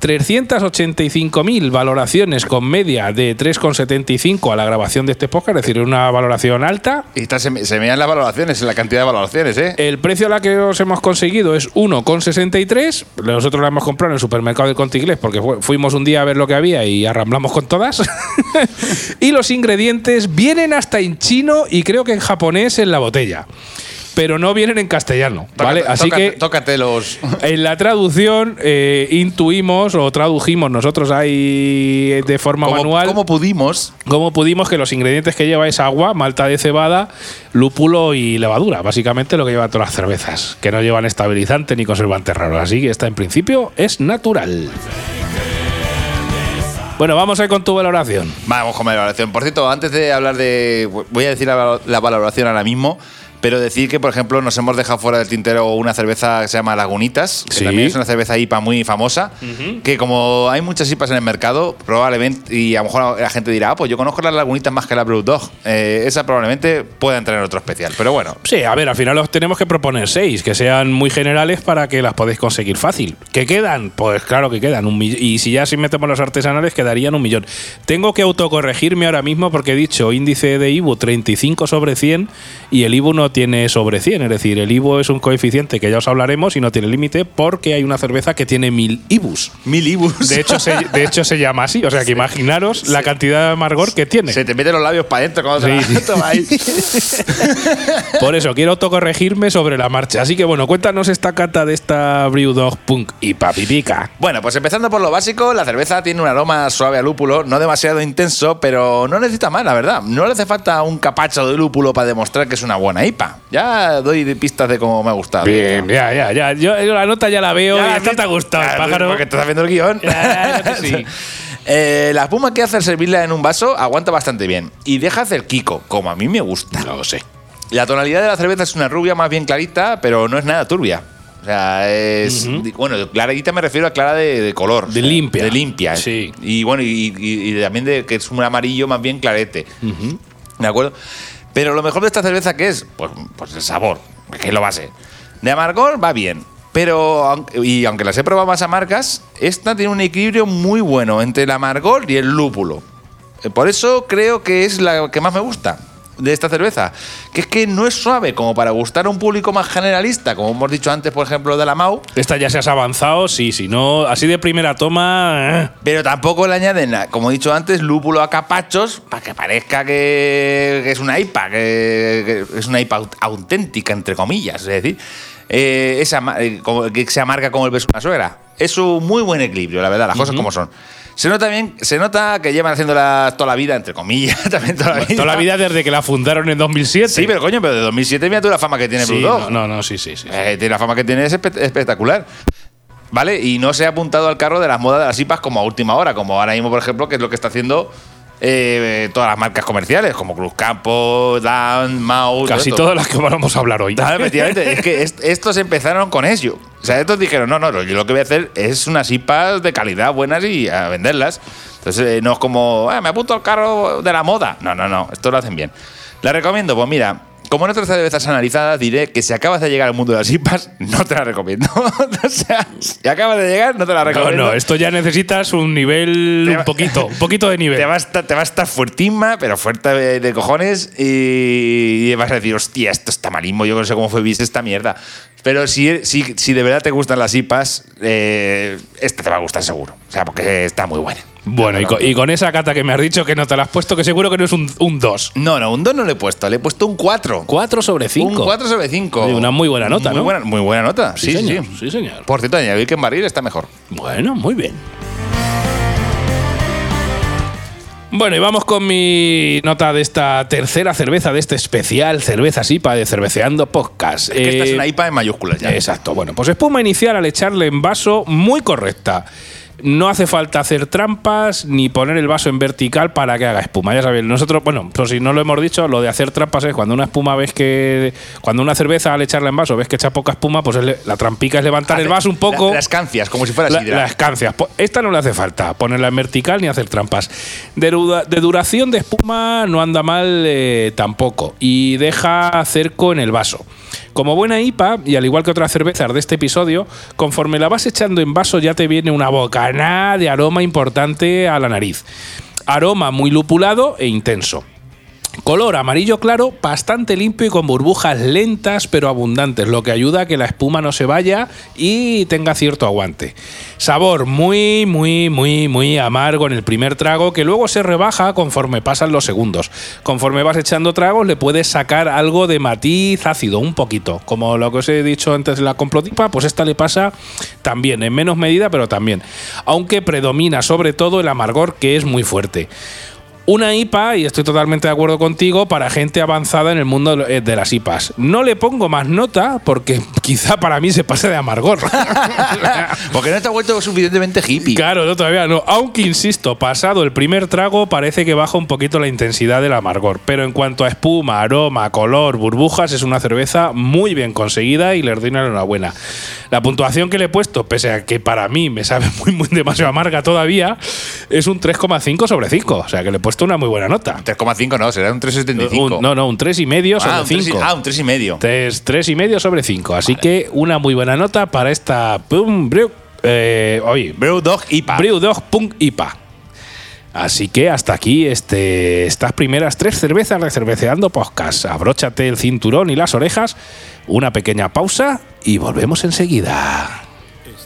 [SPEAKER 1] 385.000 valoraciones con media de 3,75 a la grabación de este podcast, es decir, una valoración alta.
[SPEAKER 2] Y está- se, me- se me dan las valoraciones, la cantidad de valoraciones, ¿eh?
[SPEAKER 1] El precio a la que os hemos conseguido es 1,63. Nosotros la hemos comprado en el supermercado del Conte Inglés porque fu- fuimos un día a ver lo que había y arramblamos con todas. y los ingredientes vienen hasta en chino y creo que en japonés en la botella. Pero no vienen en castellano, ¿vale?
[SPEAKER 2] Tócate-
[SPEAKER 1] Así
[SPEAKER 2] tócate-
[SPEAKER 1] que
[SPEAKER 2] Tócate los.
[SPEAKER 1] en la traducción eh, intuimos o tradujimos nosotros ahí de forma
[SPEAKER 2] como,
[SPEAKER 1] manual
[SPEAKER 2] como pudimos.
[SPEAKER 1] cómo pudimos que los ingredientes que lleva es agua, malta de cebada, lúpulo y levadura. Básicamente lo que llevan todas las cervezas, que no llevan estabilizante ni conservantes raros. Así que esta en principio es natural. Bueno, vamos a ir con tu valoración.
[SPEAKER 2] Vamos con la valoración. Por cierto, antes de hablar de. Voy a decir la, la valoración ahora mismo. Pero decir que, por ejemplo, nos hemos dejado fuera del tintero una cerveza que se llama Lagunitas, que
[SPEAKER 1] Sí.
[SPEAKER 2] también es una cerveza IPA muy famosa, que como hay muchas IPAs en el mercado, probablemente, y a lo mejor la gente dirá, ah, pues yo conozco las Lagunitas más que la Brewdog. Eh, esa probablemente pueda entrar en otro especial. Pero bueno,
[SPEAKER 1] Sí, a ver, al final os tenemos que proponer seis, que sean muy generales para que las podáis conseguir fácil. ¿Qué quedan? Pues claro que quedan. Un y si ya si metemos los artesanales, quedarían un millón. Tengo que autocorregirme ahora mismo porque he dicho índice de IBU 35 sobre 100 y el IBU no tiene sobre 100. Es decir, el IBU es un coeficiente que ya os hablaremos y no tiene límite porque hay una cerveza que tiene 1000 IBUs.
[SPEAKER 2] mil ibus.
[SPEAKER 1] De hecho, se, de hecho, se llama así. O sea, que imaginaros la cantidad de amargor que tiene.
[SPEAKER 2] se te meten los labios para adentro cuando te
[SPEAKER 1] Sí,
[SPEAKER 2] la tomas.
[SPEAKER 1] Por eso quiero autocorregirme sobre la marcha. Así que bueno, cuéntanos esta cata de esta Brewdog Punk y Papipica.
[SPEAKER 2] Bueno, pues empezando por lo básico, la cerveza tiene un aroma suave a lúpulo, no demasiado intenso, pero no necesita más, la verdad. No le hace falta un capacho de lúpulo para demostrar que es una buena Ya doy pistas de cómo me ha gustado.
[SPEAKER 1] Bien, ya, ya, ya. Yo, yo la nota ya la veo
[SPEAKER 2] Ya,
[SPEAKER 1] y te ha gustado,
[SPEAKER 2] Claro,
[SPEAKER 1] pájaro.
[SPEAKER 2] Porque estás haciendo el guion.
[SPEAKER 1] Ya, ya, sí.
[SPEAKER 2] Eh, la espuma que hace al servirla en un vaso aguanta bastante bien y deja hacer kiko, como a mí me gusta.
[SPEAKER 1] Lo sé.
[SPEAKER 2] La tonalidad de la cerveza es una rubia más bien clarita, pero no es nada turbia. O sea, es. Bueno, clarita me refiero a clara de, de color.
[SPEAKER 1] De
[SPEAKER 2] o sea,
[SPEAKER 1] limpia.
[SPEAKER 2] De limpia.
[SPEAKER 1] Sí.
[SPEAKER 2] Y bueno, y, y- y también de que es un amarillo más bien clarete. ¿De acuerdo? Pero lo mejor de esta cerveza, ¿qué es? Pues, pues el sabor, que lo base. De amargor va bien. Pero, y aunque las he probado más amargas, esta tiene un equilibrio muy bueno entre el amargor y el lúpulo. Eh, Por eso creo que es la que más me gusta de esta cerveza. Que es que no es suave como para gustar a un público más generalista, como hemos dicho antes, por ejemplo, de la Mau.
[SPEAKER 1] Esta ya se has avanzado, sí, si no, así de primera toma. eh.
[SPEAKER 2] Pero tampoco le añaden, como he dicho antes, lúpulo a capachos para que parezca que, que es una IPA, que, que es una IPA aut- auténtica, entre comillas. Es decir, eh, esa, eh, como- que se amarga como el beso de una suegra. Es un muy buen equilibrio, la verdad, las cosas como son. Se nota bien, se nota que llevan haciéndola toda la vida, entre comillas, también toda la vida.
[SPEAKER 1] Toda la vida desde que la fundaron en 2007.
[SPEAKER 2] Sí, pero coño, pero de 2007 mira tú la fama que tiene
[SPEAKER 1] Sí,
[SPEAKER 2] Brewdog.
[SPEAKER 1] no, no, no, sí, sí, sí.
[SPEAKER 2] Eh, tiene la fama que tiene es espe- espectacular. ¿Vale? Y no se ha apuntado al carro de las modas de las IPAs como a última hora, como ahora mismo, por ejemplo, que es lo que está haciendo eh, todas las marcas comerciales, como Cruz Campo, Down, Mau.
[SPEAKER 1] Casi todas las que vamos a hablar hoy.
[SPEAKER 2] Claro, efectivamente. es que est- estos empezaron con eso. O sea, estos dijeron, no, no, no, yo lo que voy a hacer es unas IPAs de calidad buenas y a venderlas. Entonces, eh, no es como, "Ah, me apunto al carro de la moda. No, no, no, esto lo hacen bien. ¿La recomiendo? Pues mira, como en otras cervezas analizadas, diré que si acabas de llegar al mundo de las IPAs, no te la recomiendo. o sea, si acabas de llegar, no te la
[SPEAKER 1] No,
[SPEAKER 2] recomiendo.
[SPEAKER 1] no, esto ya necesitas un nivel,
[SPEAKER 2] Te
[SPEAKER 1] un
[SPEAKER 2] va-
[SPEAKER 1] poquito, un poquito de nivel.
[SPEAKER 2] Te va, a estar, te va a estar fuertísima, pero fuerte de, de cojones. Y, y vas a decir, hostia, esto está malísimo. Yo no sé cómo fue viste esta mierda. Pero si, si, si de verdad te gustan las IPAs, eh, esta te va a gustar seguro. O sea, porque está muy buena.
[SPEAKER 1] Bueno, y con, y con esa cata que me has dicho que no te la has puesto, que seguro que no es un 2.
[SPEAKER 2] No, no, un 2 no le he puesto, le he puesto un 4.
[SPEAKER 1] 4 sobre 5.
[SPEAKER 2] Un 4 sobre 5.
[SPEAKER 1] Oye, una muy buena nota,
[SPEAKER 2] muy
[SPEAKER 1] ¿no?
[SPEAKER 2] Buena, muy buena nota, sí, sí,
[SPEAKER 1] señor,
[SPEAKER 2] sí.
[SPEAKER 1] sí, señor.
[SPEAKER 2] Por cierto, añadir que en barril está mejor.
[SPEAKER 1] Bueno, muy bien. Bueno, y vamos con mi nota de esta tercera cerveza, de este especial cerveza SIPA de Cerveceando Podcast.
[SPEAKER 2] Que esta es
[SPEAKER 1] Eh,
[SPEAKER 2] una IPA en mayúsculas ya.
[SPEAKER 1] Exacto. Bueno, pues espuma inicial al echarle en vaso muy correcta. No hace falta hacer trampas ni poner el vaso en vertical para que haga espuma. Ya sabéis, nosotros, bueno, pues si no lo hemos dicho, lo de hacer trampas es cuando una espuma ves que. Cuando una cerveza al echarla en vaso ves que echa poca espuma, pues es la trampica es levantar el vaso un poco.
[SPEAKER 2] la- las cancias, como si fuera
[SPEAKER 1] La- las cancias. Po- Esta no le hace falta ponerla en vertical ni hacer trampas. De duración de espuma no anda mal eh, tampoco. Y deja cerco en el vaso. Como buena IPA, y al igual que otras cervezas de este episodio, conforme la vas echando en vaso ya te viene una bocanada de aroma importante a la nariz. Aroma muy lupulado e intenso. Color amarillo claro, bastante limpio y con burbujas lentas pero abundantes, lo que ayuda a que la espuma no se vaya y tenga cierto aguante. Sabor muy, muy, muy, muy amargo en el primer trago que luego se rebaja conforme pasan los segundos. Conforme vas echando tragos le puedes sacar algo de matiz ácido, un poquito. Como lo que os he dicho antes de la complotipa, pues esta le pasa también, en menos medida pero también. Aunque predomina sobre todo el amargor que es muy fuerte. Una IPA, y estoy totalmente de acuerdo contigo, para gente avanzada en el mundo de las IPAs. No le pongo más nota porque quizá para mí se pase de amargor.
[SPEAKER 2] Porque no está vuelto suficientemente hippie.
[SPEAKER 1] Claro, no, todavía no. Aunque insisto, pasado el primer trago, parece que baja un poquito la intensidad del amargor. Pero en cuanto a espuma, aroma, color, burbujas, es una cerveza muy bien conseguida y le doy una enhorabuena. La puntuación que le he puesto, pese a que para mí me sabe muy, muy demasiado amarga todavía, es un 3,5 sobre 5. O sea que le he puesto una muy buena nota.
[SPEAKER 2] 3,5 no, será un 3,75.
[SPEAKER 1] Un- no, no, un 3,5 sobre
[SPEAKER 2] ah, un tres y-
[SPEAKER 1] 5.
[SPEAKER 2] ah, un 3,5.
[SPEAKER 1] Tres, tres y medio sobre cinco. Así que una muy buena nota para esta Pum Brew. Eh, oye,
[SPEAKER 2] Brew Dog IPA.
[SPEAKER 1] Brewdog Punk IPA. Así que hasta aquí este, estas primeras tres cervezas de Cerveceando Podcast. Abróchate el cinturón y las orejas, una pequeña pausa y volvemos enseguida.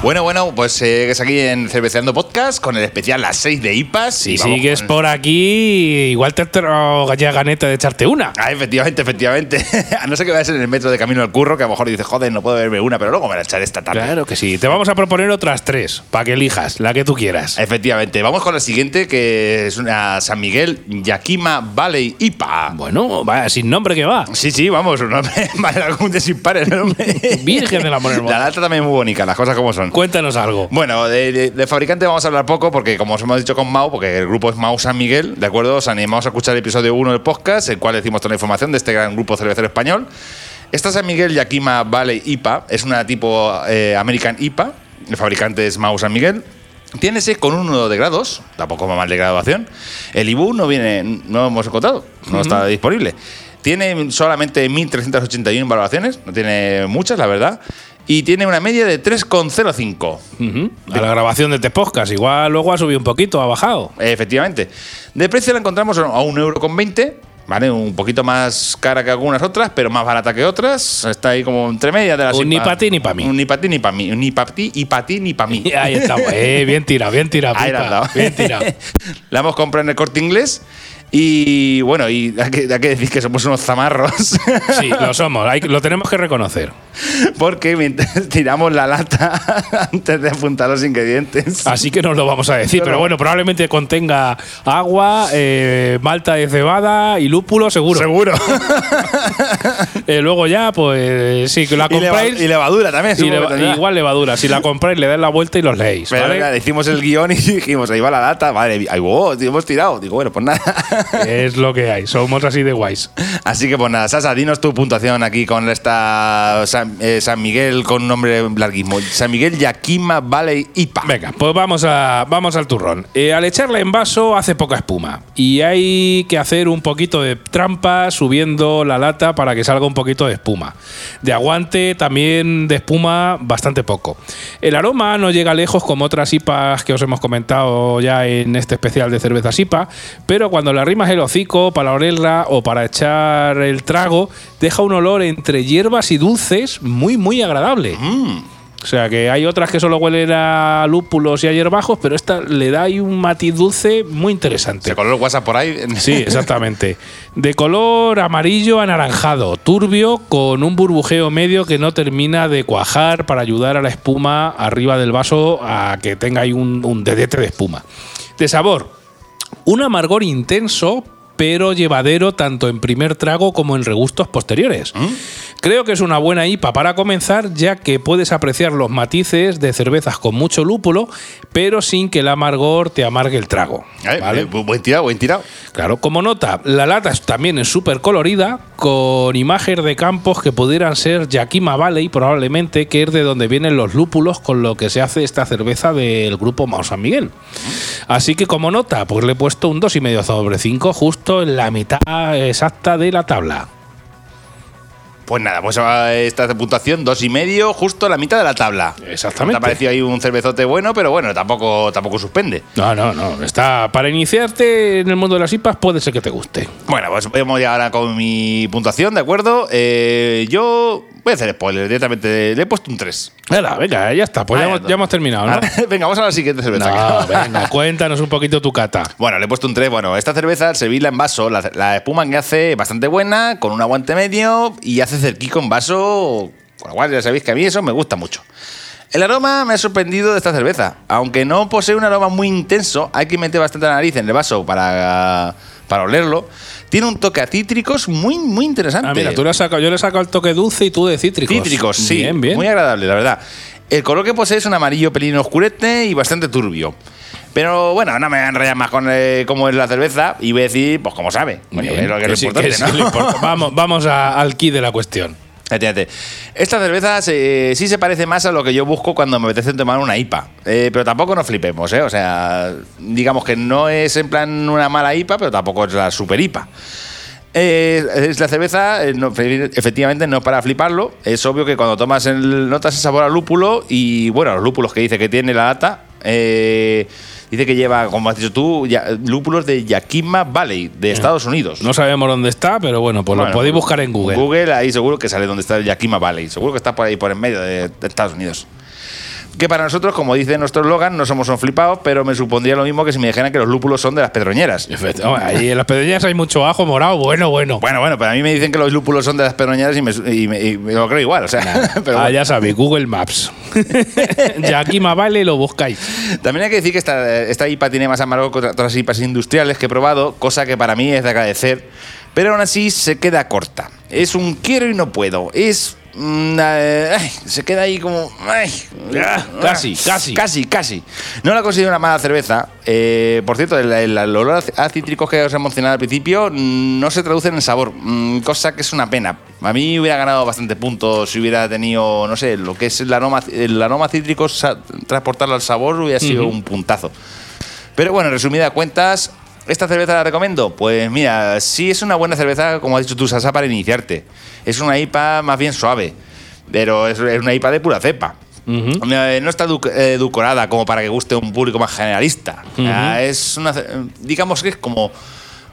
[SPEAKER 2] Bueno, bueno, pues eh, es aquí en Cerveceando Podcast con el especial Las 6 de IPAs.
[SPEAKER 1] Si
[SPEAKER 2] Y vamos
[SPEAKER 1] sigues
[SPEAKER 2] con-
[SPEAKER 1] por aquí, igual te ya ganeta de echarte una.
[SPEAKER 2] Ah, efectivamente, efectivamente. a no ser que vayas en el metro de camino al curro, que a lo mejor dices, joder, no puedo beberme una, pero luego me la echaré esta tarde.
[SPEAKER 1] Claro que sí. Te vamos a proponer otras tres para que elijas la que tú quieras.
[SPEAKER 2] Efectivamente. Vamos con la siguiente, que es una San Miguel Yakima Valley IPA.
[SPEAKER 1] Bueno, vaya, sin nombre que va.
[SPEAKER 2] Sí, sí, vamos, un nombre algún de sin pares, el nombre.
[SPEAKER 1] Virgen del amor hermoso.
[SPEAKER 2] La lata también es muy bonita, las cosas como son.
[SPEAKER 1] Cuéntanos algo.
[SPEAKER 2] Bueno, de, de- de fabricante vamos a hablar poco porque, como os hemos dicho con Mau, porque el grupo es Mau San Miguel, ¿de acuerdo? Os animamos a escuchar el episodio 1 del podcast, el cual decimos toda la información de este gran grupo cervecero español. Esta San Miguel Yakima Valley IPA es una tipo eh, American IPA, el fabricante es Mau San Miguel. Tiene 6,1 de grados, tampoco va mal de graduación. El IBU no viene, no lo hemos encontrado, no está disponible. Tiene solamente 1.381 valoraciones, no tiene muchas, la verdad. Y tiene una media de 3,05.
[SPEAKER 1] Ujú. A la grabación de este podcast. Igual luego ha subido un poquito, ha bajado.
[SPEAKER 2] Efectivamente. De precio la encontramos a un euro con 20, ¿vale? Un poquito más cara que algunas otras, pero más barata que otras. Está ahí como entre medias de las
[SPEAKER 1] Un ni
[SPEAKER 2] IPA.
[SPEAKER 1] pa' ti ni pa' mí.
[SPEAKER 2] Un ni para ti ni para mí. Un ni para ti y para ti ni para mí.
[SPEAKER 1] Ahí estamos. Eh, bien tirado, bien tirado.
[SPEAKER 2] Ahí la.
[SPEAKER 1] Bien tirado.
[SPEAKER 2] la hemos comprado en el corte inglés. Y bueno, y hay que, hay que decir que somos unos zamarros.
[SPEAKER 1] Sí, lo somos. hay- lo tenemos que reconocer.
[SPEAKER 2] porque mientras tiramos la lata antes de apuntar los ingredientes.
[SPEAKER 1] Así que no lo vamos a decir. Pero
[SPEAKER 2] no.
[SPEAKER 1] bueno, probablemente contenga agua, eh, malta de cebada y lúpulo, seguro.
[SPEAKER 2] Seguro.
[SPEAKER 1] Eh, luego ya, pues sí, que la
[SPEAKER 2] y, leva-
[SPEAKER 1] compráis.
[SPEAKER 2] y levadura también.
[SPEAKER 1] y leva- igual levadura. Si la compráis, le dais la vuelta y los leéis.
[SPEAKER 2] Pero
[SPEAKER 1] ¿vale?
[SPEAKER 2] venga, hicimos el guion y dijimos, ahí va la lata, madre mía, ahí wow, hemos tirado. Digo, bueno, pues nada.
[SPEAKER 1] Es lo que hay. Somos así de guays.
[SPEAKER 2] Así que pues nada, Sasa, dinos tu puntuación aquí con esta San, eh, San Miguel con un nombre larguísimo. San Miguel Yakima Valley IPA.
[SPEAKER 1] Venga, pues vamos, a, vamos al turrón. Eh, al echarla en vaso hace poca espuma y hay que hacer un poquito de trampa subiendo la lata para que salga un poquito de espuma. De aguante también de espuma bastante poco. El aroma no llega lejos como otras IPAs que os hemos comentado ya en este especial de cervezas IPA, pero cuando le arrimas el hocico para olerla o para echar el trago, deja un olor entre hierbas y dulces muy, muy agradable. O sea, que hay otras que solo huelen a lúpulos y a hierbajos, pero esta le da ahí un matiz dulce muy interesante.
[SPEAKER 2] Se coló el WhatsApp por ahí.
[SPEAKER 1] Sí, exactamente. De color amarillo anaranjado, turbio, con un burbujeo medio que no termina de cuajar para ayudar a la espuma arriba del vaso a que tenga ahí un, un dedete de espuma. De sabor, un amargor intenso, pero llevadero tanto en primer trago como en regustos posteriores. Creo que es una buena IPA para comenzar, ya que puedes apreciar los matices de cervezas con mucho lúpulo, pero sin que el amargor te amargue el trago.
[SPEAKER 2] Eh,
[SPEAKER 1] ¿vale?
[SPEAKER 2] eh, buen tirado, buen tirado.
[SPEAKER 1] Claro, como nota, la lata también es súper colorida, con imágenes de campos que pudieran ser Yakima Valley, probablemente, que es de donde vienen los lúpulos con lo que se hace esta cerveza del grupo Mao San Miguel. Así que como nota, pues le he puesto un 2,5 sobre 5, justo en la mitad exacta de la tabla.
[SPEAKER 2] Pues nada, pues esta puntuación, dos y medio, justo la mitad de la tabla.
[SPEAKER 1] Exactamente.
[SPEAKER 2] Te ha parecido ahí un cervezote bueno, pero bueno, tampoco, tampoco suspende.
[SPEAKER 1] No, no, no. Está para iniciarte en el mundo de las IPAs, puede ser que te guste.
[SPEAKER 2] Bueno, pues vamos ya ahora con mi puntuación, ¿de acuerdo? Eh, yo, Voy a hacer spoiler, directamente le he puesto un 3.
[SPEAKER 1] Venga, venga, ya está, pues ya,
[SPEAKER 2] Vaya
[SPEAKER 1] hemos, ya hemos terminado, ¿no?
[SPEAKER 2] Venga, vamos a la siguiente cerveza.
[SPEAKER 1] No, venga, cuéntanos un poquito tu cata.
[SPEAKER 2] Bueno, le he puesto un 3. Bueno, esta cerveza, Sevilla en vaso, la, la espuma que hace bastante buena, con un aguante medio y hace cerquico en vaso, con lo cual ya sabéis que a mí eso me gusta mucho. El aroma me ha sorprendido de esta cerveza. Aunque no posee un aroma muy intenso, hay que meter bastante la nariz en el vaso para, para olerlo. Tiene un toque a cítricos muy, muy interesante.
[SPEAKER 1] Ah, mira, tú le has sacado, yo le he sacado el toque dulce y tú de cítricos.
[SPEAKER 2] Cítricos, sí.
[SPEAKER 1] Bien, bien.
[SPEAKER 2] Muy agradable, la verdad. El color que posee es un amarillo pelín oscurete y bastante turbio. Pero bueno, no me voy a enrollar más con eh, cómo es la cerveza y voy a decir, pues cómo sabe. Bueno,
[SPEAKER 1] Bien,
[SPEAKER 2] es lo que
[SPEAKER 1] que
[SPEAKER 2] es
[SPEAKER 1] sí,
[SPEAKER 2] importante,
[SPEAKER 1] que sí
[SPEAKER 2] ¿no?
[SPEAKER 1] importa. Vamos, vamos a- al key de la cuestión.
[SPEAKER 2] Esta cerveza se- sí se parece más a lo que yo busco cuando me apetece tomar una IPA. Eh, pero tampoco nos flipemos, ¿eh? O sea, digamos que no es en plan una mala IPA, pero tampoco es la super IPA. Eh, es la cerveza, eh, efectivamente, no es para fliparlo. Es obvio que cuando tomas el, notas el sabor al lúpulo y, bueno, los lúpulos que dice que tiene la lata, eh, dice que lleva, como has dicho tú, ya- lúpulos de Yakima Valley, de Estados Unidos.
[SPEAKER 1] No sabemos dónde está, pero bueno, pues
[SPEAKER 2] Bueno,
[SPEAKER 1] lo podéis buscar en Google.
[SPEAKER 2] Google, ahí seguro que sale donde está el Yakima Valley. Seguro que está por ahí, por en medio de, de Estados Unidos. Que para nosotros, como dice nuestro eslogan, no somos un flipados, pero me supondría lo mismo que si me dijeran que los lúpulos son de las pedroñeras.
[SPEAKER 1] Ahí en las pedreñas hay mucho ajo morado, bueno, bueno.
[SPEAKER 2] Bueno, bueno, pero a mí me dicen que los lúpulos son de las pedroñeras y me, y me- y me lo creo igual. O sea, pero
[SPEAKER 1] ah, ya sabéis, Google Maps. Yakima Vale lo buscáis.
[SPEAKER 2] También hay que decir que esta, esta IPA tiene más amargo que otras IPAs industriales que he probado, cosa que para mí es de agradecer, pero aún así se queda corta. Es un quiero y no puedo. Es. mm, eh, ay, se queda ahí como. ay,
[SPEAKER 1] Ah, casi, casi.
[SPEAKER 2] Casi, casi. No la considero una mala cerveza. Eh, por cierto, el, el- el olor a cítricos que os he mencionado al principio mm, no se traduce en el sabor, mm, cosa que es una pena. A mí hubiera ganado bastante puntos si hubiera tenido, no sé, lo que es el aroma, el aroma cítrico, transportarlo al sabor hubiera sido un puntazo. Pero bueno, en resumida cuentas, ¿esta cerveza la recomiendo? Pues mira, sí es una buena cerveza, como has dicho tú, Sasa, para iniciarte. Es una IPA más bien suave, pero es, una IPA de pura cepa. Eh, No está eh, edulcorada como para que guste a un público más generalista. Es una, digamos que es como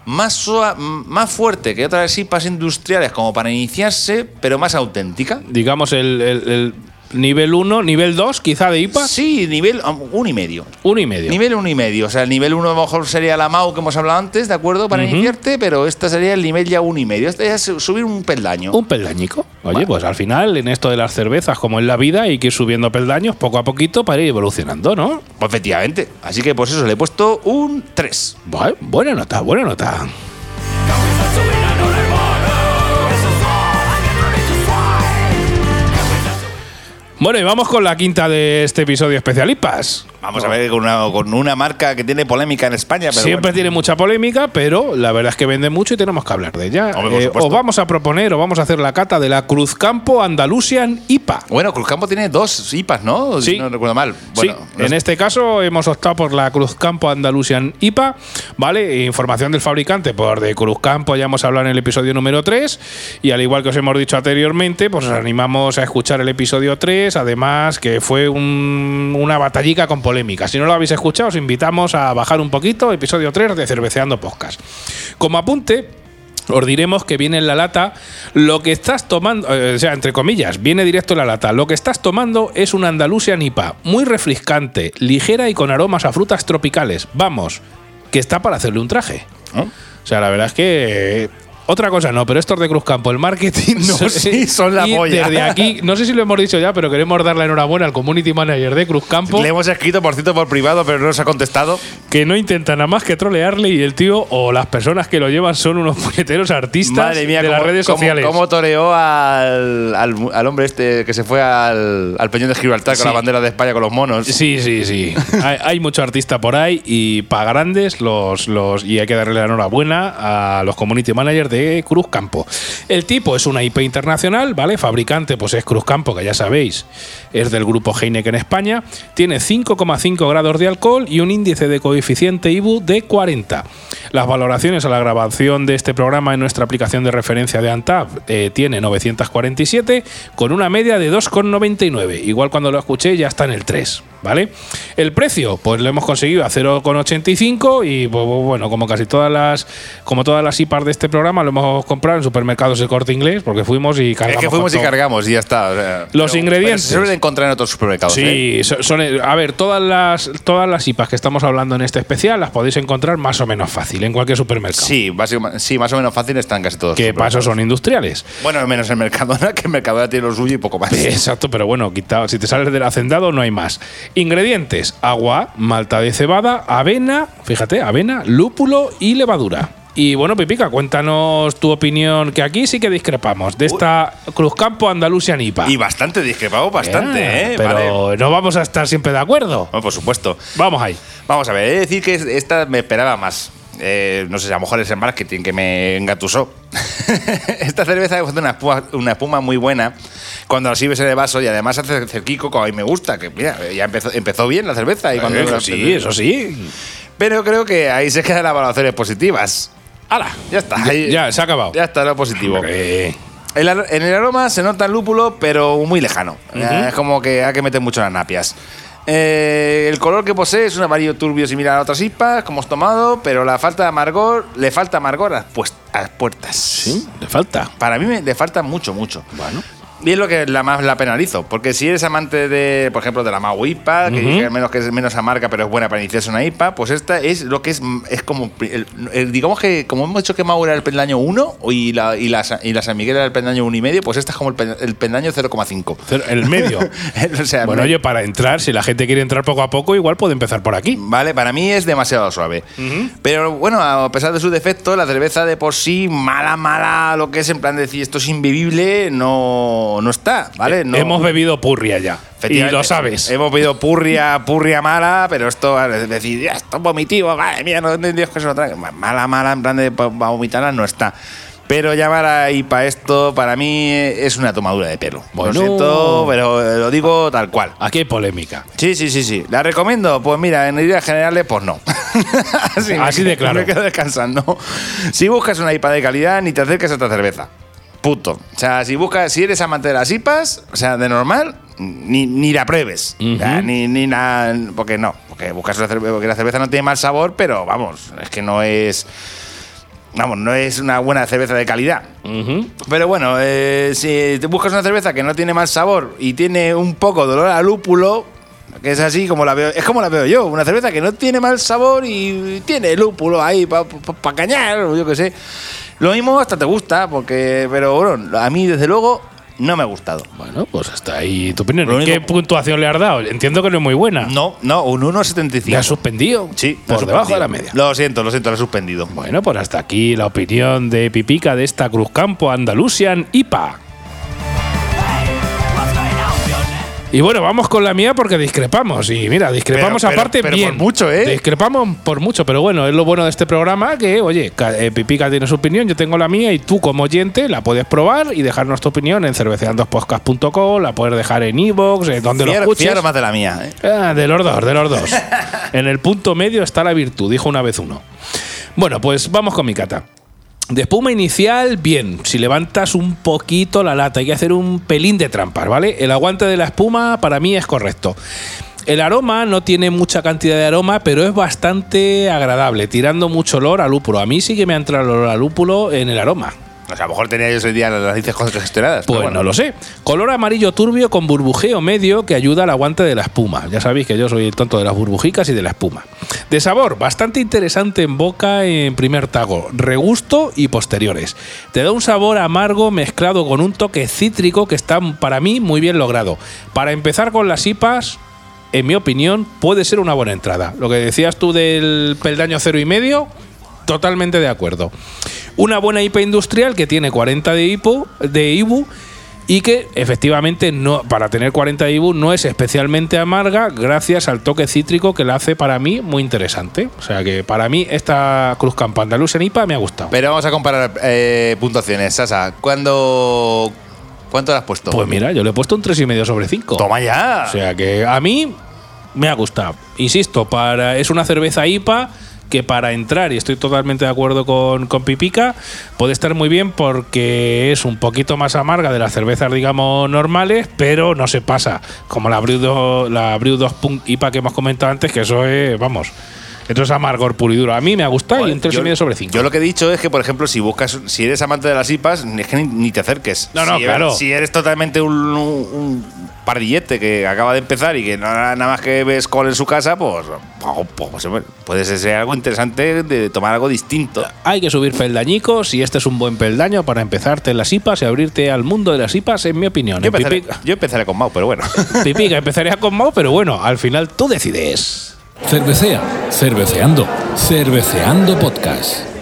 [SPEAKER 2] más, sua- más fuerte que otras IPAs industriales como para iniciarse, pero más auténtica.
[SPEAKER 1] Digamos el, el- el nivel 1, nivel 2, quizá de IPA.
[SPEAKER 2] Sí, nivel um, uno y medio.
[SPEAKER 1] Uno y medio.
[SPEAKER 2] Nivel uno y medio. O sea, el nivel uno a lo mejor sería la MAU que hemos hablado antes, ¿de acuerdo? Para iniciarte, pero esta sería el nivel ya uno y medio. Este es subir un peldaño.
[SPEAKER 1] Un peldañico. Oye, pues al final, en esto de las cervezas, como en la vida, hay que ir subiendo peldaños poco a poquito para ir evolucionando, ¿no?
[SPEAKER 2] Pues efectivamente. Así que pues eso, le he puesto un 3.
[SPEAKER 1] Bu- buena nota, buena nota. Bueno, y vamos con la quinta de este episodio especial IPAS.
[SPEAKER 2] Vamos a ver con una, con una marca que tiene polémica en España. Pero
[SPEAKER 1] Siempre
[SPEAKER 2] bueno.
[SPEAKER 1] tiene mucha polémica, pero la verdad es que vende mucho y tenemos que hablar de ella.
[SPEAKER 2] Hombre,
[SPEAKER 1] Eh, os vamos a proponer o vamos a hacer la cata de la Cruzcampo Andalusian IPA.
[SPEAKER 2] Bueno, Cruzcampo tiene dos IPAs, ¿no?
[SPEAKER 1] Sí.
[SPEAKER 2] Si no recuerdo mal. Bueno,
[SPEAKER 1] sí, en este caso hemos optado por la Cruzcampo Andalusian IPA, ¿vale? Información del fabricante por de Cruzcampo, ya hemos hablado en el episodio número 3, y al igual que os hemos dicho anteriormente, pues os animamos a escuchar el episodio 3, además que fue un- una batallica con polémica. Si no lo habéis escuchado, os invitamos a bajar un poquito, episodio 3 de Cerveceando Podcast. Como apunte, os diremos que viene en la lata lo que estás tomando, eh, o sea, entre comillas, viene directo en la lata. Lo que estás tomando es una Andalusia Nipa, muy refrescante, ligera y con aromas a frutas tropicales. Vamos, que está para hacerle un traje.
[SPEAKER 2] ¿no?
[SPEAKER 1] O sea, la verdad es que. Otra cosa no, pero estos de Cruzcampo, el marketing.
[SPEAKER 2] No, sí, son la
[SPEAKER 1] y
[SPEAKER 2] polla.
[SPEAKER 1] Desde aquí, no sé si lo hemos dicho ya, pero queremos dar la enhorabuena al community manager de Cruzcampo.
[SPEAKER 2] Le hemos escrito, por cierto, por privado, pero no nos ha contestado.
[SPEAKER 1] que no intenta nada más que trolearle y el tío o las personas que lo llevan son unos puñeteros artistas
[SPEAKER 2] Madre mía,
[SPEAKER 1] de las redes
[SPEAKER 2] cómo-
[SPEAKER 1] sociales.
[SPEAKER 2] Cómo toreó al, al, al hombre este que se fue al, al Peñón de Gibraltar
[SPEAKER 1] Sí.
[SPEAKER 2] con la bandera de España con los monos.
[SPEAKER 1] Sí, sí, sí. hay, hay mucho artista por ahí y para grandes los, los y hay que darle la enhorabuena a los community managers de Cruz Campo. El tipo es una IP internacional, ¿vale? Fabricante pues es Cruz Campo, que ya sabéis, es del grupo Heineken España. Tiene 5,5 grados de alcohol y un índice de coeficiente IBU de 40. Las valoraciones a la grabación de este programa en nuestra aplicación de referencia de Antab eh, tiene 947 con una media de 2,99. Igual cuando lo escuché ya está en el 3. ¿Vale? El precio, pues lo hemos conseguido a 0,85 y pues, bueno, como casi todas las como todas las IPAs de este programa lo hemos comprado en supermercados de corte inglés porque fuimos y
[SPEAKER 2] Es
[SPEAKER 1] cargamos.
[SPEAKER 2] que fuimos y cargamos y ya está. o sea,
[SPEAKER 1] Los
[SPEAKER 2] pero-
[SPEAKER 1] ingredientes.
[SPEAKER 2] pero Se suelen encontrar en otros supermercados. ¿eh?
[SPEAKER 1] Sí, son, a ver, todas las todas las IPAs que estamos hablando en este especial las podéis encontrar más o menos fácil en cualquier supermercado.
[SPEAKER 2] Sí, básicamente- sí, más o menos fácil están casi todos.
[SPEAKER 1] Que
[SPEAKER 2] supermercados.
[SPEAKER 1] son industriales.
[SPEAKER 2] Bueno, menos el Mercadona, que el Mercadona tiene lo suyo y poco más.
[SPEAKER 1] Exacto, pero bueno, quitado, si te sales del hacendado no hay más. Ingredientes: agua, malta de cebada, avena, fíjate, avena, lúpulo y levadura. Y bueno, Pipica, cuéntanos tu opinión, que aquí sí que discrepamos, de esta Cruzcampo Andalusian IPA.
[SPEAKER 2] Y bastante discrepado, bastante, ¿eh?
[SPEAKER 1] Pero
[SPEAKER 2] Vale.
[SPEAKER 1] no vamos a estar siempre de acuerdo.
[SPEAKER 2] Por supuesto.
[SPEAKER 1] Vamos ahí.
[SPEAKER 2] Vamos a ver, he de decir que esta me esperaba más. Eh, no sé, a lo mejor es el marketing que me engatusó. esta cerveza hace una espuma, una espuma muy buena cuando la sirves en el vaso y además hace cerquico como a mí me gusta. Que mira, ya empezó, empezó bien la cerveza. Y cuando
[SPEAKER 1] eso sí, eso sí.
[SPEAKER 2] Pero creo que ahí se quedan las valoraciones positivas. ¡Hala! Ya está. ahí-
[SPEAKER 1] Ya, se ha acabado.
[SPEAKER 2] Ya está lo positivo. El en el aroma se nota el lúpulo, pero muy lejano. Eh, Es como que hay que meter mucho las napias. Eh, el color que posee es un amarillo turbio similar a otras IPAs, como hemos tomado, pero la falta de amargor, le falta amargor a las, pues- a puertas.
[SPEAKER 1] Sí, le falta.
[SPEAKER 2] Para mí me, le falta mucho, mucho.
[SPEAKER 1] Bueno.
[SPEAKER 2] Y es lo que la más la penalizo. Porque si eres amante de, por ejemplo, de la Mau IPA, que dije al menos que es menos amarga, pero es buena para iniciarse una IPA, pues esta es lo que es, es como. el- el- digamos que, como hemos dicho que Mau era el peldaño 1 y la, y, la, y la San Miguel era el peldaño 1,5, y medio, pues esta es como el, el peldaño 0,5.
[SPEAKER 1] Cero- El medio.
[SPEAKER 2] o sea,
[SPEAKER 1] bueno,
[SPEAKER 2] me-
[SPEAKER 1] oye, para entrar, si la gente quiere entrar poco a poco, igual puede empezar por aquí.
[SPEAKER 2] Vale, para mí es demasiado suave. Pero bueno, a pesar de su defecto, la cerveza de por sí, mala, mala, lo que es en plan de decir esto es invivible, no, no está, ¿vale? No-
[SPEAKER 1] Hemos bebido purria ya. Y lo sabes.
[SPEAKER 2] Hemos pedido purria, purria mala, pero esto, es decir, esto es vomitivo, madre mía, no entendí que se lo traiga. Mala, mala, en plan de vomitarla, no está. Pero llamar a IPA esto, para mí, es una tomadura de pelo.
[SPEAKER 1] Bueno.
[SPEAKER 2] Lo siento, pero eh, lo digo tal cual.
[SPEAKER 1] Aquí hay polémica.
[SPEAKER 2] Sí, sí, sí, sí. ¿La recomiendo? Pues mira, en ideas generales, pues no. Así, me
[SPEAKER 1] Así
[SPEAKER 2] quedo-
[SPEAKER 1] de claro.
[SPEAKER 2] Me quedo descansando. Si buscas una IPA de calidad, ni te acerques a esta cerveza. Punto. O sea, si buscas, si eres amante de las IPAs, o sea, de normal, ni, ni la pruebes. O sea, ni, ni nada. Porque no. Porque buscas una cerveza, porque la cerveza no tiene mal sabor, pero vamos, es que no es. Vamos, no es una buena cerveza de calidad.
[SPEAKER 1] Ujú.
[SPEAKER 2] Pero bueno, eh, si te buscas una cerveza que no tiene mal sabor y tiene un poco de olor a lúpulo, que es así como la veo, es como la veo yo, una cerveza que no tiene mal sabor y tiene lúpulo ahí para cañar, o yo qué sé. Lo mismo hasta te gusta, porque, pero bueno, a mí desde luego no me ha gustado.
[SPEAKER 1] Bueno, pues hasta ahí tu opinión.
[SPEAKER 2] Lo
[SPEAKER 1] ¿Qué
[SPEAKER 2] único-
[SPEAKER 1] puntuación le has dado? Entiendo que no es muy buena.
[SPEAKER 2] No, no, un 1,75.
[SPEAKER 1] ¿Le has suspendido?
[SPEAKER 2] Sí,
[SPEAKER 1] por debajo de la media.
[SPEAKER 2] Lo siento, lo siento, lo he suspendido.
[SPEAKER 1] Bueno, pues hasta aquí la opinión de Pipica de esta Cruzcampo Andalusian IPA. Y bueno, vamos con la mía porque discrepamos. Y mira, discrepamos
[SPEAKER 2] Pero- pero-
[SPEAKER 1] aparte
[SPEAKER 2] pero
[SPEAKER 1] bien.
[SPEAKER 2] por mucho, ¿eh?
[SPEAKER 1] Discrepamos por mucho, pero bueno, es lo bueno de este programa que, oye, eh, Pipica tiene su opinión, yo tengo la mía y tú como oyente la puedes probar y dejarnos tu opinión en cerveceandospodcast.com, la puedes dejar en iVoox, eh, donde lo escuches.
[SPEAKER 2] más de la mía. ¿eh?
[SPEAKER 1] Ah, de los dos, de los dos. en el punto medio está la virtud, dijo una vez uno. Bueno, pues vamos con mi cata. De espuma inicial, bien. Si levantas un poquito la lata, hay que hacer un pelín de trampas, ¿vale? El aguante de la espuma para mí es correcto. El aroma no tiene mucha cantidad de aroma, pero es bastante agradable, tirando mucho olor a lúpulo. A mí sí que me ha entrado el olor a lúpulo en el aroma.
[SPEAKER 2] O sea, a lo mejor tenía yo ese día las narices congestionadas.
[SPEAKER 1] Pues
[SPEAKER 2] pero bueno.
[SPEAKER 1] no lo sé. Color amarillo turbio con burbujeo medio que ayuda al aguante de la espuma. Ya sabéis que yo soy el tonto de las burbujicas y de la espuma. De sabor, bastante interesante en boca en primer tago, regusto y posteriores. Te da un sabor amargo mezclado con un toque cítrico que está para mí muy bien logrado. Para empezar con las IPAs, en mi opinión, puede ser una buena entrada. Lo que decías tú del peldaño cero y medio, totalmente de acuerdo. Una buena IPA industrial que tiene 40 de, IPO, de IBU y que efectivamente no, para tener 40 de IBU no es especialmente amarga gracias al toque cítrico que la hace para mí muy interesante. O sea que para mí esta Cruz Campo Andaluz en IPA me ha gustado.
[SPEAKER 2] Pero vamos a comparar eh, puntuaciones. Sasa, ¿cuándo, ¿cuánto le has puesto?
[SPEAKER 1] Pues mira, yo le he puesto un 3,5 sobre 5.
[SPEAKER 2] Toma ya.
[SPEAKER 1] O sea que a mí me ha gustado. Insisto, para, es una cerveza IPA que para entrar, y estoy totalmente de acuerdo con, con Pipica, puede estar muy bien porque es un poquito más amarga de las cervezas, digamos, normales, pero no se pasa, como la Brew 2, la Brew 2 Punk IPA que hemos comentado antes, que eso es, vamos, esto es amargor puro y duro. A mí me ha gustado y un 3,5 sobre 5.
[SPEAKER 2] Yo lo que he dicho es que, por ejemplo, si buscas, si eres amante de las IPAs, es que ni, ni te acerques.
[SPEAKER 1] No, no,
[SPEAKER 2] si
[SPEAKER 1] claro.
[SPEAKER 2] Eres, si eres totalmente un, pardillete que acaba de empezar y que no nada más que ves col en su casa, pues, pues, pues, hombre, puede ser algo interesante de tomar algo distinto.
[SPEAKER 1] Hay que subir peldañicos y este es un buen peldaño para empezarte en las IPAs y abrirte al mundo de las IPAs, en mi opinión.
[SPEAKER 2] Yo empezaré,
[SPEAKER 1] Pipica,
[SPEAKER 2] yo empezaré con Mau, pero bueno.
[SPEAKER 1] Pipica empezaría con Mao, pero bueno, al final tú decides.
[SPEAKER 3] Cervecea, cerveceando, cerveceando podcast.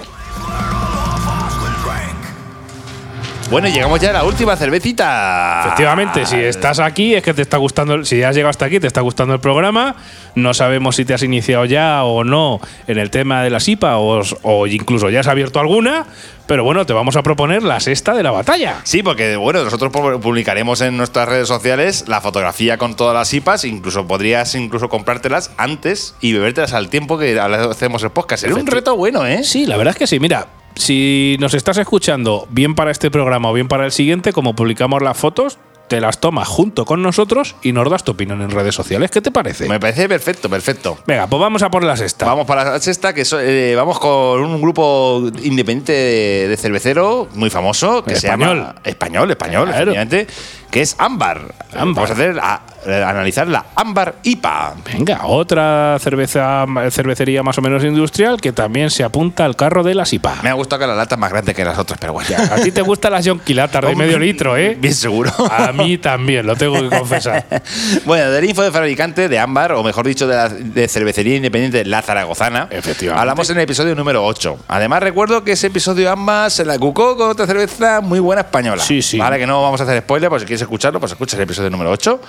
[SPEAKER 2] Bueno, llegamos ya a la última cervecita.
[SPEAKER 1] Efectivamente, si estás aquí es que te está gustando, el- si has llegado hasta aquí, te está gustando el programa. No sabemos si te has iniciado ya o no en el tema de las IPA o, o incluso ya has abierto alguna, pero bueno, te vamos a proponer la sexta de la batalla.
[SPEAKER 2] Sí, porque bueno, nosotros pu- publicaremos en nuestras redes sociales la fotografía con todas las IPAs, incluso podrías incluso comprártelas antes y bebértelas al tiempo que hacemos el podcast. Sería un reto bueno, ¿eh?
[SPEAKER 1] Sí, la verdad es que sí. Mira, si nos estás escuchando bien para este programa o bien para el siguiente, como publicamos las fotos, te las tomas junto con nosotros y nos das tu opinión en redes sociales. ¿Qué te parece?
[SPEAKER 2] Me parece perfecto, perfecto.
[SPEAKER 1] Venga, pues vamos a por la sexta.
[SPEAKER 2] Vamos para la sexta, que so- eh, vamos con un grupo independiente de, de cervecero muy famoso, que
[SPEAKER 1] Español.
[SPEAKER 2] se llama español, español,
[SPEAKER 1] Claro.
[SPEAKER 2] efectivamente, que es Ámbar.
[SPEAKER 1] Ámbar.
[SPEAKER 2] Vamos a hacer a- analizar la Ámbar IPA.
[SPEAKER 1] Venga, otra cerveza, cervecería más o menos industrial que también se apunta al carro de las IPA.
[SPEAKER 2] Me ha gustado que la lata es más grande que las otras, pero bueno.
[SPEAKER 1] A ti te gustan las Jonquilatas de medio litro, ¿eh?
[SPEAKER 2] Bien seguro.
[SPEAKER 1] A mí también, lo tengo que confesar.
[SPEAKER 2] Bueno, del info de fabricante de Ámbar, o mejor dicho, de la de cervecería independiente La Zaragozana.
[SPEAKER 1] Efectivamente.
[SPEAKER 2] Hablamos en el episodio número 8. Además, recuerdo que ese episodio Ámbar se la cucó con otra cerveza muy buena española.
[SPEAKER 1] Sí, sí.
[SPEAKER 2] Vale, que no vamos a hacer spoiler, pues si quieres escucharlo, pues escucha el episodio número 8.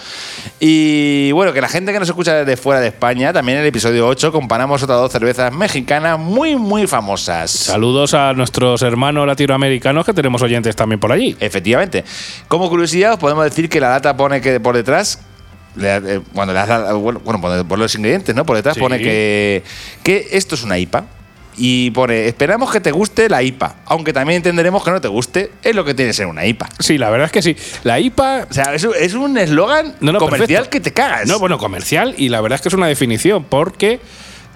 [SPEAKER 2] Y bueno, que la gente que nos escucha desde fuera de España, también en el episodio 8 comparamos otras dos cervezas mexicanas muy, muy famosas.
[SPEAKER 1] Saludos a nuestros hermanos latinoamericanos que tenemos oyentes también por allí.
[SPEAKER 2] Efectivamente. Como curiosidad, os podemos decir que la lata pone que por detrás. eh, Cuando le das la- bueno, bueno, por por los ingredientes, ¿no? Por detrás
[SPEAKER 1] Sí.
[SPEAKER 2] pone que, que esto es una IPA. Y pone, esperamos que te guste la IPA. Aunque también entenderemos que no te guste, es lo que tiene que ser una IPA.
[SPEAKER 1] Sí, la verdad es que sí. La IPA
[SPEAKER 2] O sea, es, un- es un eslogan
[SPEAKER 1] No, no,
[SPEAKER 2] comercial
[SPEAKER 1] perfecto.
[SPEAKER 2] que te cagas.
[SPEAKER 1] No, bueno, comercial y la verdad es que es una definición porque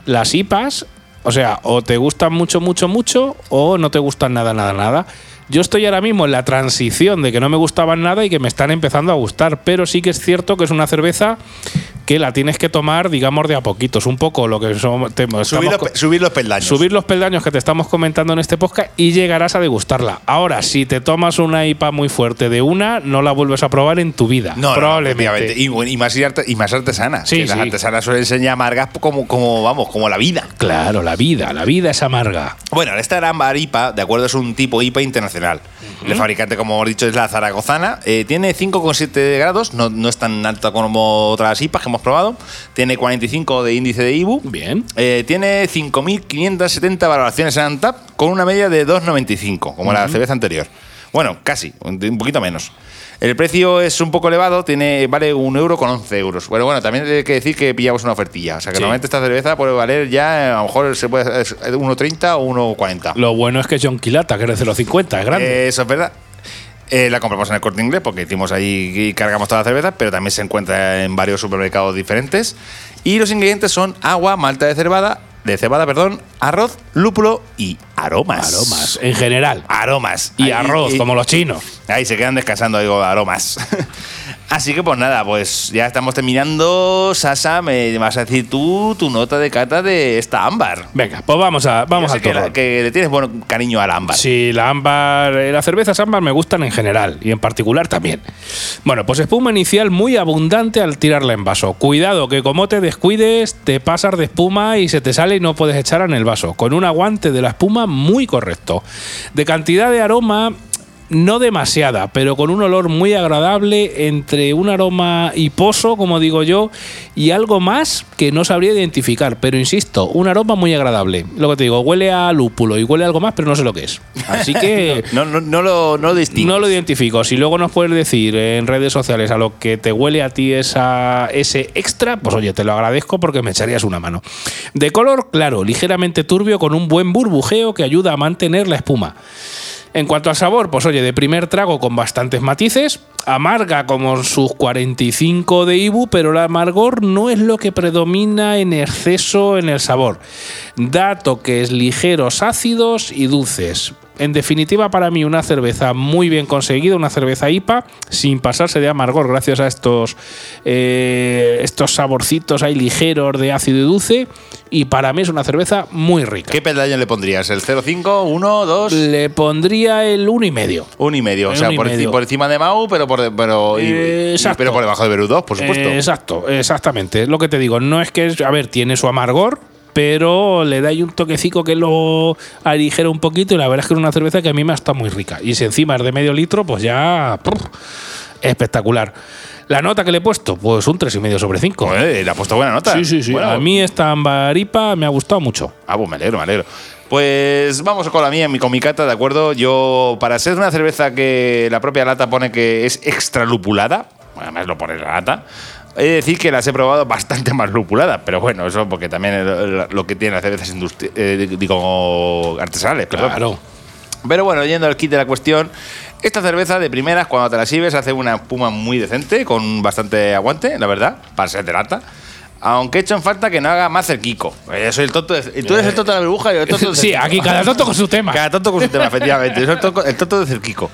[SPEAKER 1] las IPAs, o sea, o te gustan mucho, mucho, mucho o no te gustan nada, nada, nada. Yo estoy ahora mismo en la transición de que no me gustaban nada y que me están empezando a gustar, pero sí que es cierto que es una cerveza que la tienes que tomar, digamos, de a poquitos, un poco lo que somos,
[SPEAKER 2] subir, los, subir peldaños.
[SPEAKER 1] subir los peldaños que te estamos comentando en este podcast y llegarás a degustarla. Ahora, si te tomas una IPA muy fuerte de una, no la vuelves a probar en tu vida.
[SPEAKER 2] No, no,
[SPEAKER 1] probablemente.
[SPEAKER 2] efectivamente. y, y más, y más artesanas.
[SPEAKER 1] Sí,
[SPEAKER 2] que Las
[SPEAKER 1] sí.
[SPEAKER 2] artesanas suelen ser amargas como, como, vamos, como la vida.
[SPEAKER 1] Claro, la vida, la vida es amarga.
[SPEAKER 2] Bueno, esta Ámbar IPA, de acuerdo, es un tipo IPA internacional. El fabricante, como hemos dicho, es la Zaragozana. Eh, tiene 5,7 grados, no, no es tan alta como otras IPAs que hemos probado. Tiene 45 de índice de IBU.
[SPEAKER 1] Bien.
[SPEAKER 2] Eh, tiene 5.570 valoraciones en Antap con una media de 2,95, como la cerveza anterior. Bueno, casi, un poquito menos. El precio es un poco elevado, tiene vale un euro con 11 euros. Bueno, bueno, también hay que decir que pillamos una ofertilla. O sea, que
[SPEAKER 1] Sí.
[SPEAKER 2] normalmente esta cerveza puede valer ya, a lo mejor se puede es 1,30 o 1,40.
[SPEAKER 1] Lo bueno es que es John Quilata, que es de 0,50, es grande.
[SPEAKER 2] Eh, eso es verdad. Eh, la compramos en el corte inglés porque hicimos ahí y cargamos toda la cerveza, pero también se encuentra en varios supermercados diferentes. Y los ingredientes son agua, malta de cebada, de cebada, perdón, arroz, lúpulo y aromas.
[SPEAKER 1] Aromas, en general.
[SPEAKER 2] Aromas.
[SPEAKER 1] Y
[SPEAKER 2] Ahí-
[SPEAKER 1] arroz,
[SPEAKER 2] y-
[SPEAKER 1] como los chinos.
[SPEAKER 2] Ahí se quedan descansando, digo, aromas. Así que pues nada, pues ya estamos terminando. Sasa, me vas a decir tú tu nota de cata de esta ámbar.
[SPEAKER 1] Venga, pues vamos a vamos al
[SPEAKER 2] que, la- que le tienes buen cariño al ámbar.
[SPEAKER 1] Sí, la ámbar, eh, las cervezas ámbar me gustan en general y en particular también. Bueno, pues espuma inicial muy abundante al tirarla en vaso. Cuidado que como te descuides, te pasas de espuma y se te sale y no puedes echarla en el vaso. Con un aguante de la espuma muy correcto. De cantidad de aroma no demasiada, pero con un olor muy agradable entre un aroma hiposo, como digo yo, y algo más que no sabría identificar. Pero insisto, un aroma muy agradable. Lo que te digo, huele a lúpulo y huele a algo más, pero no sé lo que es. Así que
[SPEAKER 2] No, no, no lo, no lo
[SPEAKER 1] no lo identifico. Si luego nos puedes decir en redes sociales a lo que te huele a ti esa, ese extra, pues oye, te lo agradezco porque me echarías una mano. De color claro, ligeramente turbio con un buen burbujeo que ayuda a mantener la espuma. En cuanto al sabor, pues oye, de primer trago con bastantes matices, amarga como sus 45 de Ibu, pero el amargor no es lo que predomina en exceso en el sabor. Da toques ligeros, ácidos y dulces. En definitiva, para mí, una cerveza muy bien conseguida, una cerveza IPA, sin pasarse de amargor, gracias a estos, eh, estos saborcitos ahí ligeros de ácido y dulce. Y para mí es una cerveza muy rica.
[SPEAKER 2] ¿Qué peldaño le pondrías? ¿El 0,5, 1, 2?
[SPEAKER 1] Le pondría el uno y medio.
[SPEAKER 2] Un y medio. O
[SPEAKER 1] El
[SPEAKER 2] sea, por,
[SPEAKER 1] medio.
[SPEAKER 2] por encima de Mau, pero por, pero,
[SPEAKER 1] Eh,
[SPEAKER 2] y- pero por debajo de Beru 2, por supuesto.
[SPEAKER 1] Eh, exacto, exactamente. Es lo que te digo. No es que, a ver, tiene su amargor, pero le da ahí un toquecico que lo aligera un poquito y la verdad es que es una cerveza que a mí me está muy rica. Y si encima es de medio litro, pues ya... ¡prr! espectacular. La nota que le he puesto, pues un 3,5 sobre 5.
[SPEAKER 2] Joder, le ha puesto buena nota.
[SPEAKER 1] Sí, sí, sí.
[SPEAKER 2] Bueno,
[SPEAKER 1] a mí esta ambaripa me ha gustado mucho.
[SPEAKER 2] Ah, pues me alegro, me alegro. Pues vamos con la mía, mi- con mi cata, ¿de acuerdo? Yo, para ser una cerveza que la propia lata pone que es extra lupulada, además lo pone la lata, he de decir que las he probado bastante más lupuladas, pero bueno, eso porque también es lo- que tienen las cervezas eh, digo, artesanales. perdón.
[SPEAKER 1] Claro.
[SPEAKER 2] Pero bueno, yendo al kit de la cuestión, esta cerveza de primeras, cuando te la sirves, hace una espuma muy decente, con bastante aguante, la verdad, para ser de lata. Aunque he hecho en falta que no haga más cerquico. Eh, Yo soy el tonto de- tú eres el tonto de la burbuja y yo el tonto del
[SPEAKER 1] Sí, aquí cada tonto con su tema.
[SPEAKER 2] Cada tonto con su tema, efectivamente. Yo soy el tonto, el tonto de cerquico.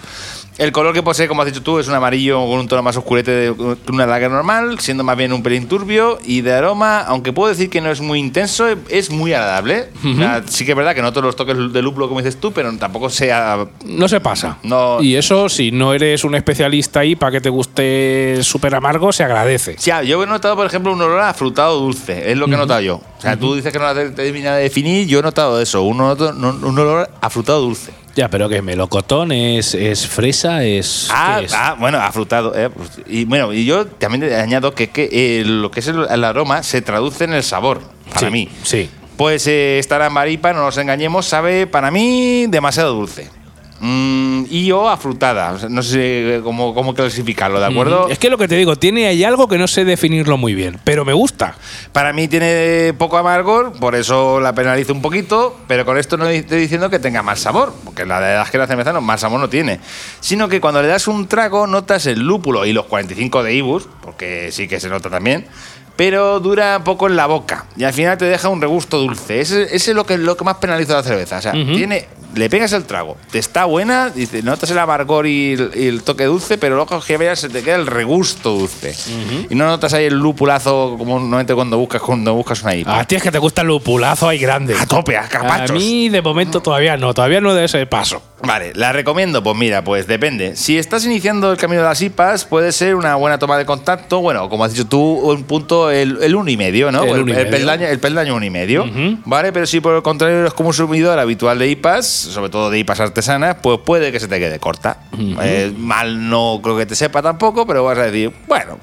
[SPEAKER 2] El color que posee, como has dicho tú, es un amarillo con un tono más oscurete que una lager normal, siendo más bien un pelín turbio. Y de aroma, aunque puedo decir que no es muy intenso, es muy agradable. O sea, sí que es verdad que no todos los toques de lúpulo, como dices tú, pero tampoco sea
[SPEAKER 1] No se pasa.
[SPEAKER 2] No.
[SPEAKER 1] Y eso, si no eres un especialista ahí para que te guste súper amargo, se agradece.
[SPEAKER 2] Sí, yo he notado, por ejemplo, un olor a frutado dulce. Es lo que he notado yo. O sea, tú dices que no la te- termina de definir, yo he notado eso. Un, olor- un olor a frutado dulce.
[SPEAKER 1] Ya, pero que melocotón es, es fresa, es.
[SPEAKER 2] Ah, ah, bueno, afrutado. eh, pues, y bueno, y yo también añado que, que, eh, lo que es el, el aroma se traduce en el sabor, para
[SPEAKER 1] Sí,
[SPEAKER 2] mí.
[SPEAKER 1] Sí.
[SPEAKER 2] Pues eh, esta Maripa, no nos engañemos, sabe para mí demasiado dulce. Mm, y yo afrutada. O sea, no sé cómo, cómo clasificarlo, ¿de acuerdo?
[SPEAKER 1] Es que lo que te digo, tiene ahí algo que no sé definirlo muy bien, pero me gusta.
[SPEAKER 2] Para mí tiene poco amargor, por eso la penalizo un poquito, pero con esto no estoy diciendo que tenga más sabor, porque la verdad es que la cerveza no, más sabor no tiene. Sino que cuando le das un trago notas el lúpulo y los 45 de Ibus, porque sí que se nota también, pero dura poco en la boca y al final te deja un regusto dulce. Ese, ese es lo que, lo que más penaliza la cerveza. O sea, tiene, le pegas el trago, te está buena, dice, notas el amargor y el, y el toque dulce, pero luego que veas se te queda el regusto dulce. Y no notas ahí el lupulazo como normalmente cuando buscas, cuando buscas una IPA.
[SPEAKER 1] A ti es que te gusta el lupulazo ahí grande.
[SPEAKER 2] A tope, a
[SPEAKER 1] A
[SPEAKER 2] capachos.
[SPEAKER 1] mí, de momento, todavía no. Todavía no de ese paso.
[SPEAKER 2] Vale, ¿la recomiendo? Pues mira, pues depende. Si estás iniciando el camino de las IPAs, puede ser una buena toma de contacto. Bueno, como has dicho tú, un punto, el, el uno y medio, ¿no?
[SPEAKER 1] El y medio.
[SPEAKER 2] peldaño, el peldaño uno y medio. Vale, pero si por el contrario eres consumidor habitual de IPAs, sobre todo de IPAs artesanas, pues puede que se te quede corta. Eh, mal no creo que te sepa tampoco, pero vas a decir, bueno,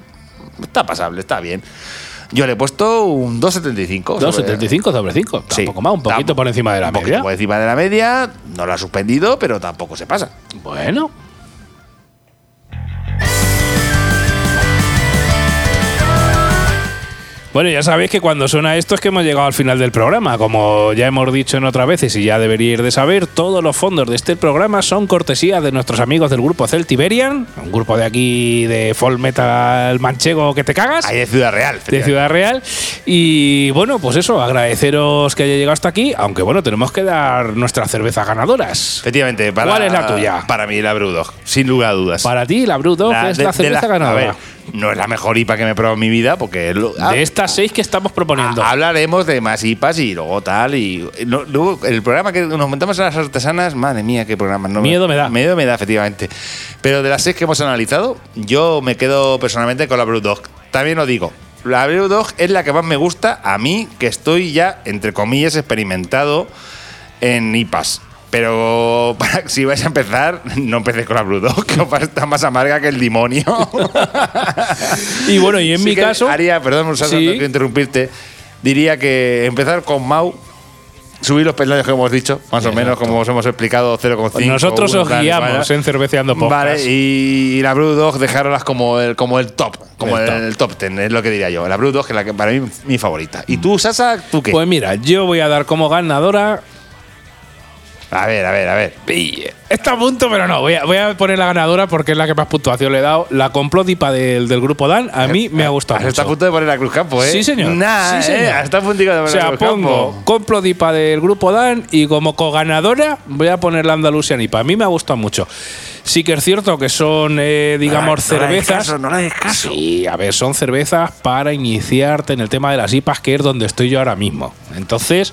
[SPEAKER 2] está pasable, está bien. Yo le he puesto un 2,75. sobre-
[SPEAKER 1] 2,75 sobre 5.
[SPEAKER 2] Sí.
[SPEAKER 1] Tampoco más, un poquito por encima de la
[SPEAKER 2] Un poquito
[SPEAKER 1] media.
[SPEAKER 2] por encima de la media, no lo ha suspendido, pero tampoco se pasa.
[SPEAKER 1] Bueno. Bueno, ya sabéis que cuando suena esto es que hemos llegado al final del programa. Como ya hemos dicho en otras veces y ya deberíais de saber, todos los fondos de este programa son cortesía de nuestros amigos del grupo Celtiberian, un grupo de aquí de folk metal manchego que te cagas
[SPEAKER 2] Ahí de Ciudad Real.
[SPEAKER 1] de Ciudad Real. Y bueno, pues eso, agradeceros que haya llegado hasta aquí, aunque bueno, tenemos que dar nuestras cervezas ganadoras.
[SPEAKER 2] Efectivamente. Para,
[SPEAKER 1] ¿Cuál es la tuya?
[SPEAKER 2] Para mí, la Brewdog, sin lugar a dudas.
[SPEAKER 1] Para ti, la Brewdog es
[SPEAKER 2] de-
[SPEAKER 1] la cerveza
[SPEAKER 2] la- a
[SPEAKER 1] ganadora.
[SPEAKER 2] ver, no es la mejor IPA que me he probado en mi vida, porque. es lo-
[SPEAKER 1] de estas seis que estamos proponiendo.
[SPEAKER 2] Ha- Hablaremos de más IPAs y luego tal. Y no- luego el programa que nos montamos en las artesanas, madre mía, qué programa. No
[SPEAKER 1] Miedo me da.
[SPEAKER 2] Miedo me da, efectivamente. Pero de las seis que hemos analizado, yo me quedo personalmente con la Brewdog. También lo digo. La Brewdog es la que más me gusta a mí, que estoy ya, entre comillas, experimentado en IPAs. Pero para- si vais a empezar, no empecéis con la Blue Dog, que estar más amarga que el demonio.
[SPEAKER 1] Y bueno, y en
[SPEAKER 2] Sí
[SPEAKER 1] mi
[SPEAKER 2] que
[SPEAKER 1] caso.
[SPEAKER 2] Haría, perdón, Sasa,
[SPEAKER 1] Sí.
[SPEAKER 2] quiero interrumpirte. Diría que empezar con Mau, subir los peldaños que hemos dicho, más o menos, como os hemos explicado, 0,5.
[SPEAKER 1] Nosotros
[SPEAKER 2] uno,
[SPEAKER 1] os guiamos
[SPEAKER 2] vale.
[SPEAKER 1] en Cerveceando Podcast.
[SPEAKER 2] Vale, y, la Blue Dog dejarlas como el, como el top, como
[SPEAKER 1] El
[SPEAKER 2] el,
[SPEAKER 1] top.
[SPEAKER 2] ten, es lo que diría yo. La Blue Dog es la que para mí mi favorita. ¿Y tú, Sasa, tú qué?
[SPEAKER 1] Pues mira, yo voy a dar como ganadora.
[SPEAKER 2] A ver, a ver, a ver.
[SPEAKER 1] Está a punto, pero no. Voy a, voy a poner la ganadora porque es la que más puntuación le he dado. La complodipa del, del grupo Dan. A mí me ha gustado.
[SPEAKER 2] Hasta a
[SPEAKER 1] mucho.
[SPEAKER 2] punto de poner la Cruz Campo, ¿eh?
[SPEAKER 1] Sí, señor.
[SPEAKER 2] Nah,
[SPEAKER 1] Sí, señor.
[SPEAKER 2] ¿eh? Hasta a punto de poner
[SPEAKER 1] O sea,
[SPEAKER 2] la Cruz
[SPEAKER 1] pongo
[SPEAKER 2] Campo.
[SPEAKER 1] complodipa del grupo Dan y como coganadora voy a poner la Andalusian IPA. A mí me ha gustado mucho. Sí que es cierto que son, eh, digamos,
[SPEAKER 2] No
[SPEAKER 1] cervezas.
[SPEAKER 2] caso, no hagas caso.
[SPEAKER 1] Sí, a ver, son cervezas para iniciarte en el tema de las IPAs, que es donde estoy yo ahora mismo. Entonces,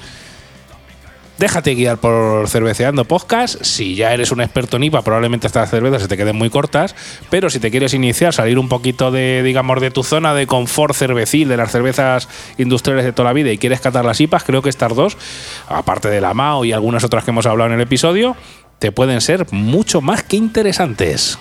[SPEAKER 1] déjate guiar por Cerveceando Podcast. Si ya eres un experto en IPA, probablemente estas cervezas se te queden muy cortas. Pero si te quieres iniciar, salir un poquito de, digamos, de tu zona de confort cervecil, de las cervezas industriales de toda la vida y quieres catar las IPAs, creo que estas dos, aparte de la MAO y algunas otras que hemos hablado en el episodio, te pueden ser mucho más que interesantes.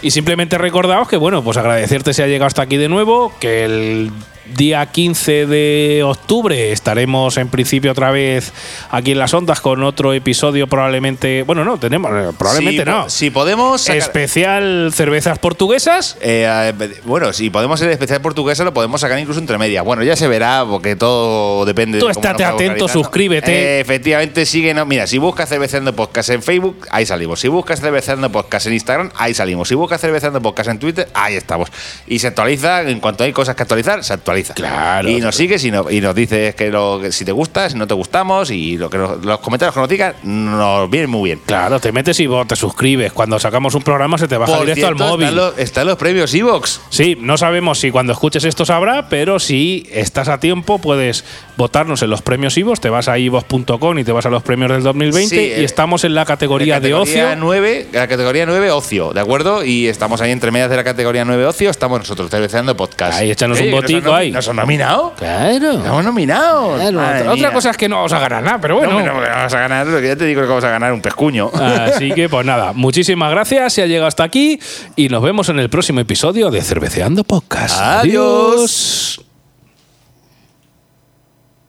[SPEAKER 1] Y simplemente recordaos que, bueno, pues agradecerte si ha llegado hasta aquí de nuevo, que el día 15 de octubre estaremos en principio otra vez aquí en las ondas con otro episodio probablemente, bueno, no, tenemos, eh, probablemente
[SPEAKER 2] Si
[SPEAKER 1] no.
[SPEAKER 2] Si podemos. sacar-
[SPEAKER 1] Especial cervezas portuguesas.
[SPEAKER 2] Eh, bueno, si podemos ser especial portuguesa, lo podemos sacar incluso entre medias. Bueno, ya se verá, porque todo depende
[SPEAKER 1] Tú
[SPEAKER 2] de
[SPEAKER 1] estate atento, suscríbete.
[SPEAKER 2] Eh, efectivamente, síguenos. Mira, si buscas Cerveceando Podcast en Facebook, ahí salimos. Si buscas Cerveceando Podcast en Instagram, ahí salimos. Si buscas Cerveceando Podcast en Twitter, ahí estamos. Y se actualiza, en cuanto hay cosas que actualizar, se actualiza.
[SPEAKER 1] Claro.
[SPEAKER 2] Y nos sigues y, no- y nos dices que, lo, que si te gusta, si no te gustamos, y lo que nos- los comentarios que nos digan nos vienen muy bien.
[SPEAKER 1] Claro, te metes y vos te suscribes. Cuando sacamos un programa se te baja
[SPEAKER 2] Por
[SPEAKER 1] directo
[SPEAKER 2] cierto,
[SPEAKER 1] al móvil.
[SPEAKER 2] Están los, están los premios Evox.
[SPEAKER 1] Sí, no sabemos si cuando escuches esto sabrá, pero si estás a tiempo puedes votarnos en los premios IVOS, te vas a ivos.com y te vas a los premios del 2020
[SPEAKER 2] Sí,
[SPEAKER 1] y
[SPEAKER 2] eh,
[SPEAKER 1] estamos en la categoría,
[SPEAKER 2] La categoría
[SPEAKER 1] de ocio.
[SPEAKER 2] 9, la categoría 9, ocio, ¿de acuerdo? Y estamos ahí entre medias de la categoría 9, ocio, estamos nosotros, Cerveceando Podcast.
[SPEAKER 1] Ahí, échanos un
[SPEAKER 2] nos
[SPEAKER 1] botico ahí.
[SPEAKER 2] ¿Nos han nominado?
[SPEAKER 1] Claro.
[SPEAKER 2] Nominados.
[SPEAKER 1] Claro,
[SPEAKER 2] Madre
[SPEAKER 1] otra cosa es que no vamos a ganar nada, pero
[SPEAKER 2] No,
[SPEAKER 1] bueno.
[SPEAKER 2] no, que vamos a ganar, ya te digo que vamos a ganar un pescuño.
[SPEAKER 1] Así que pues nada, muchísimas gracias, se ha llegado hasta aquí y nos vemos en el próximo episodio de Cerveceando Podcast.
[SPEAKER 2] Adiós.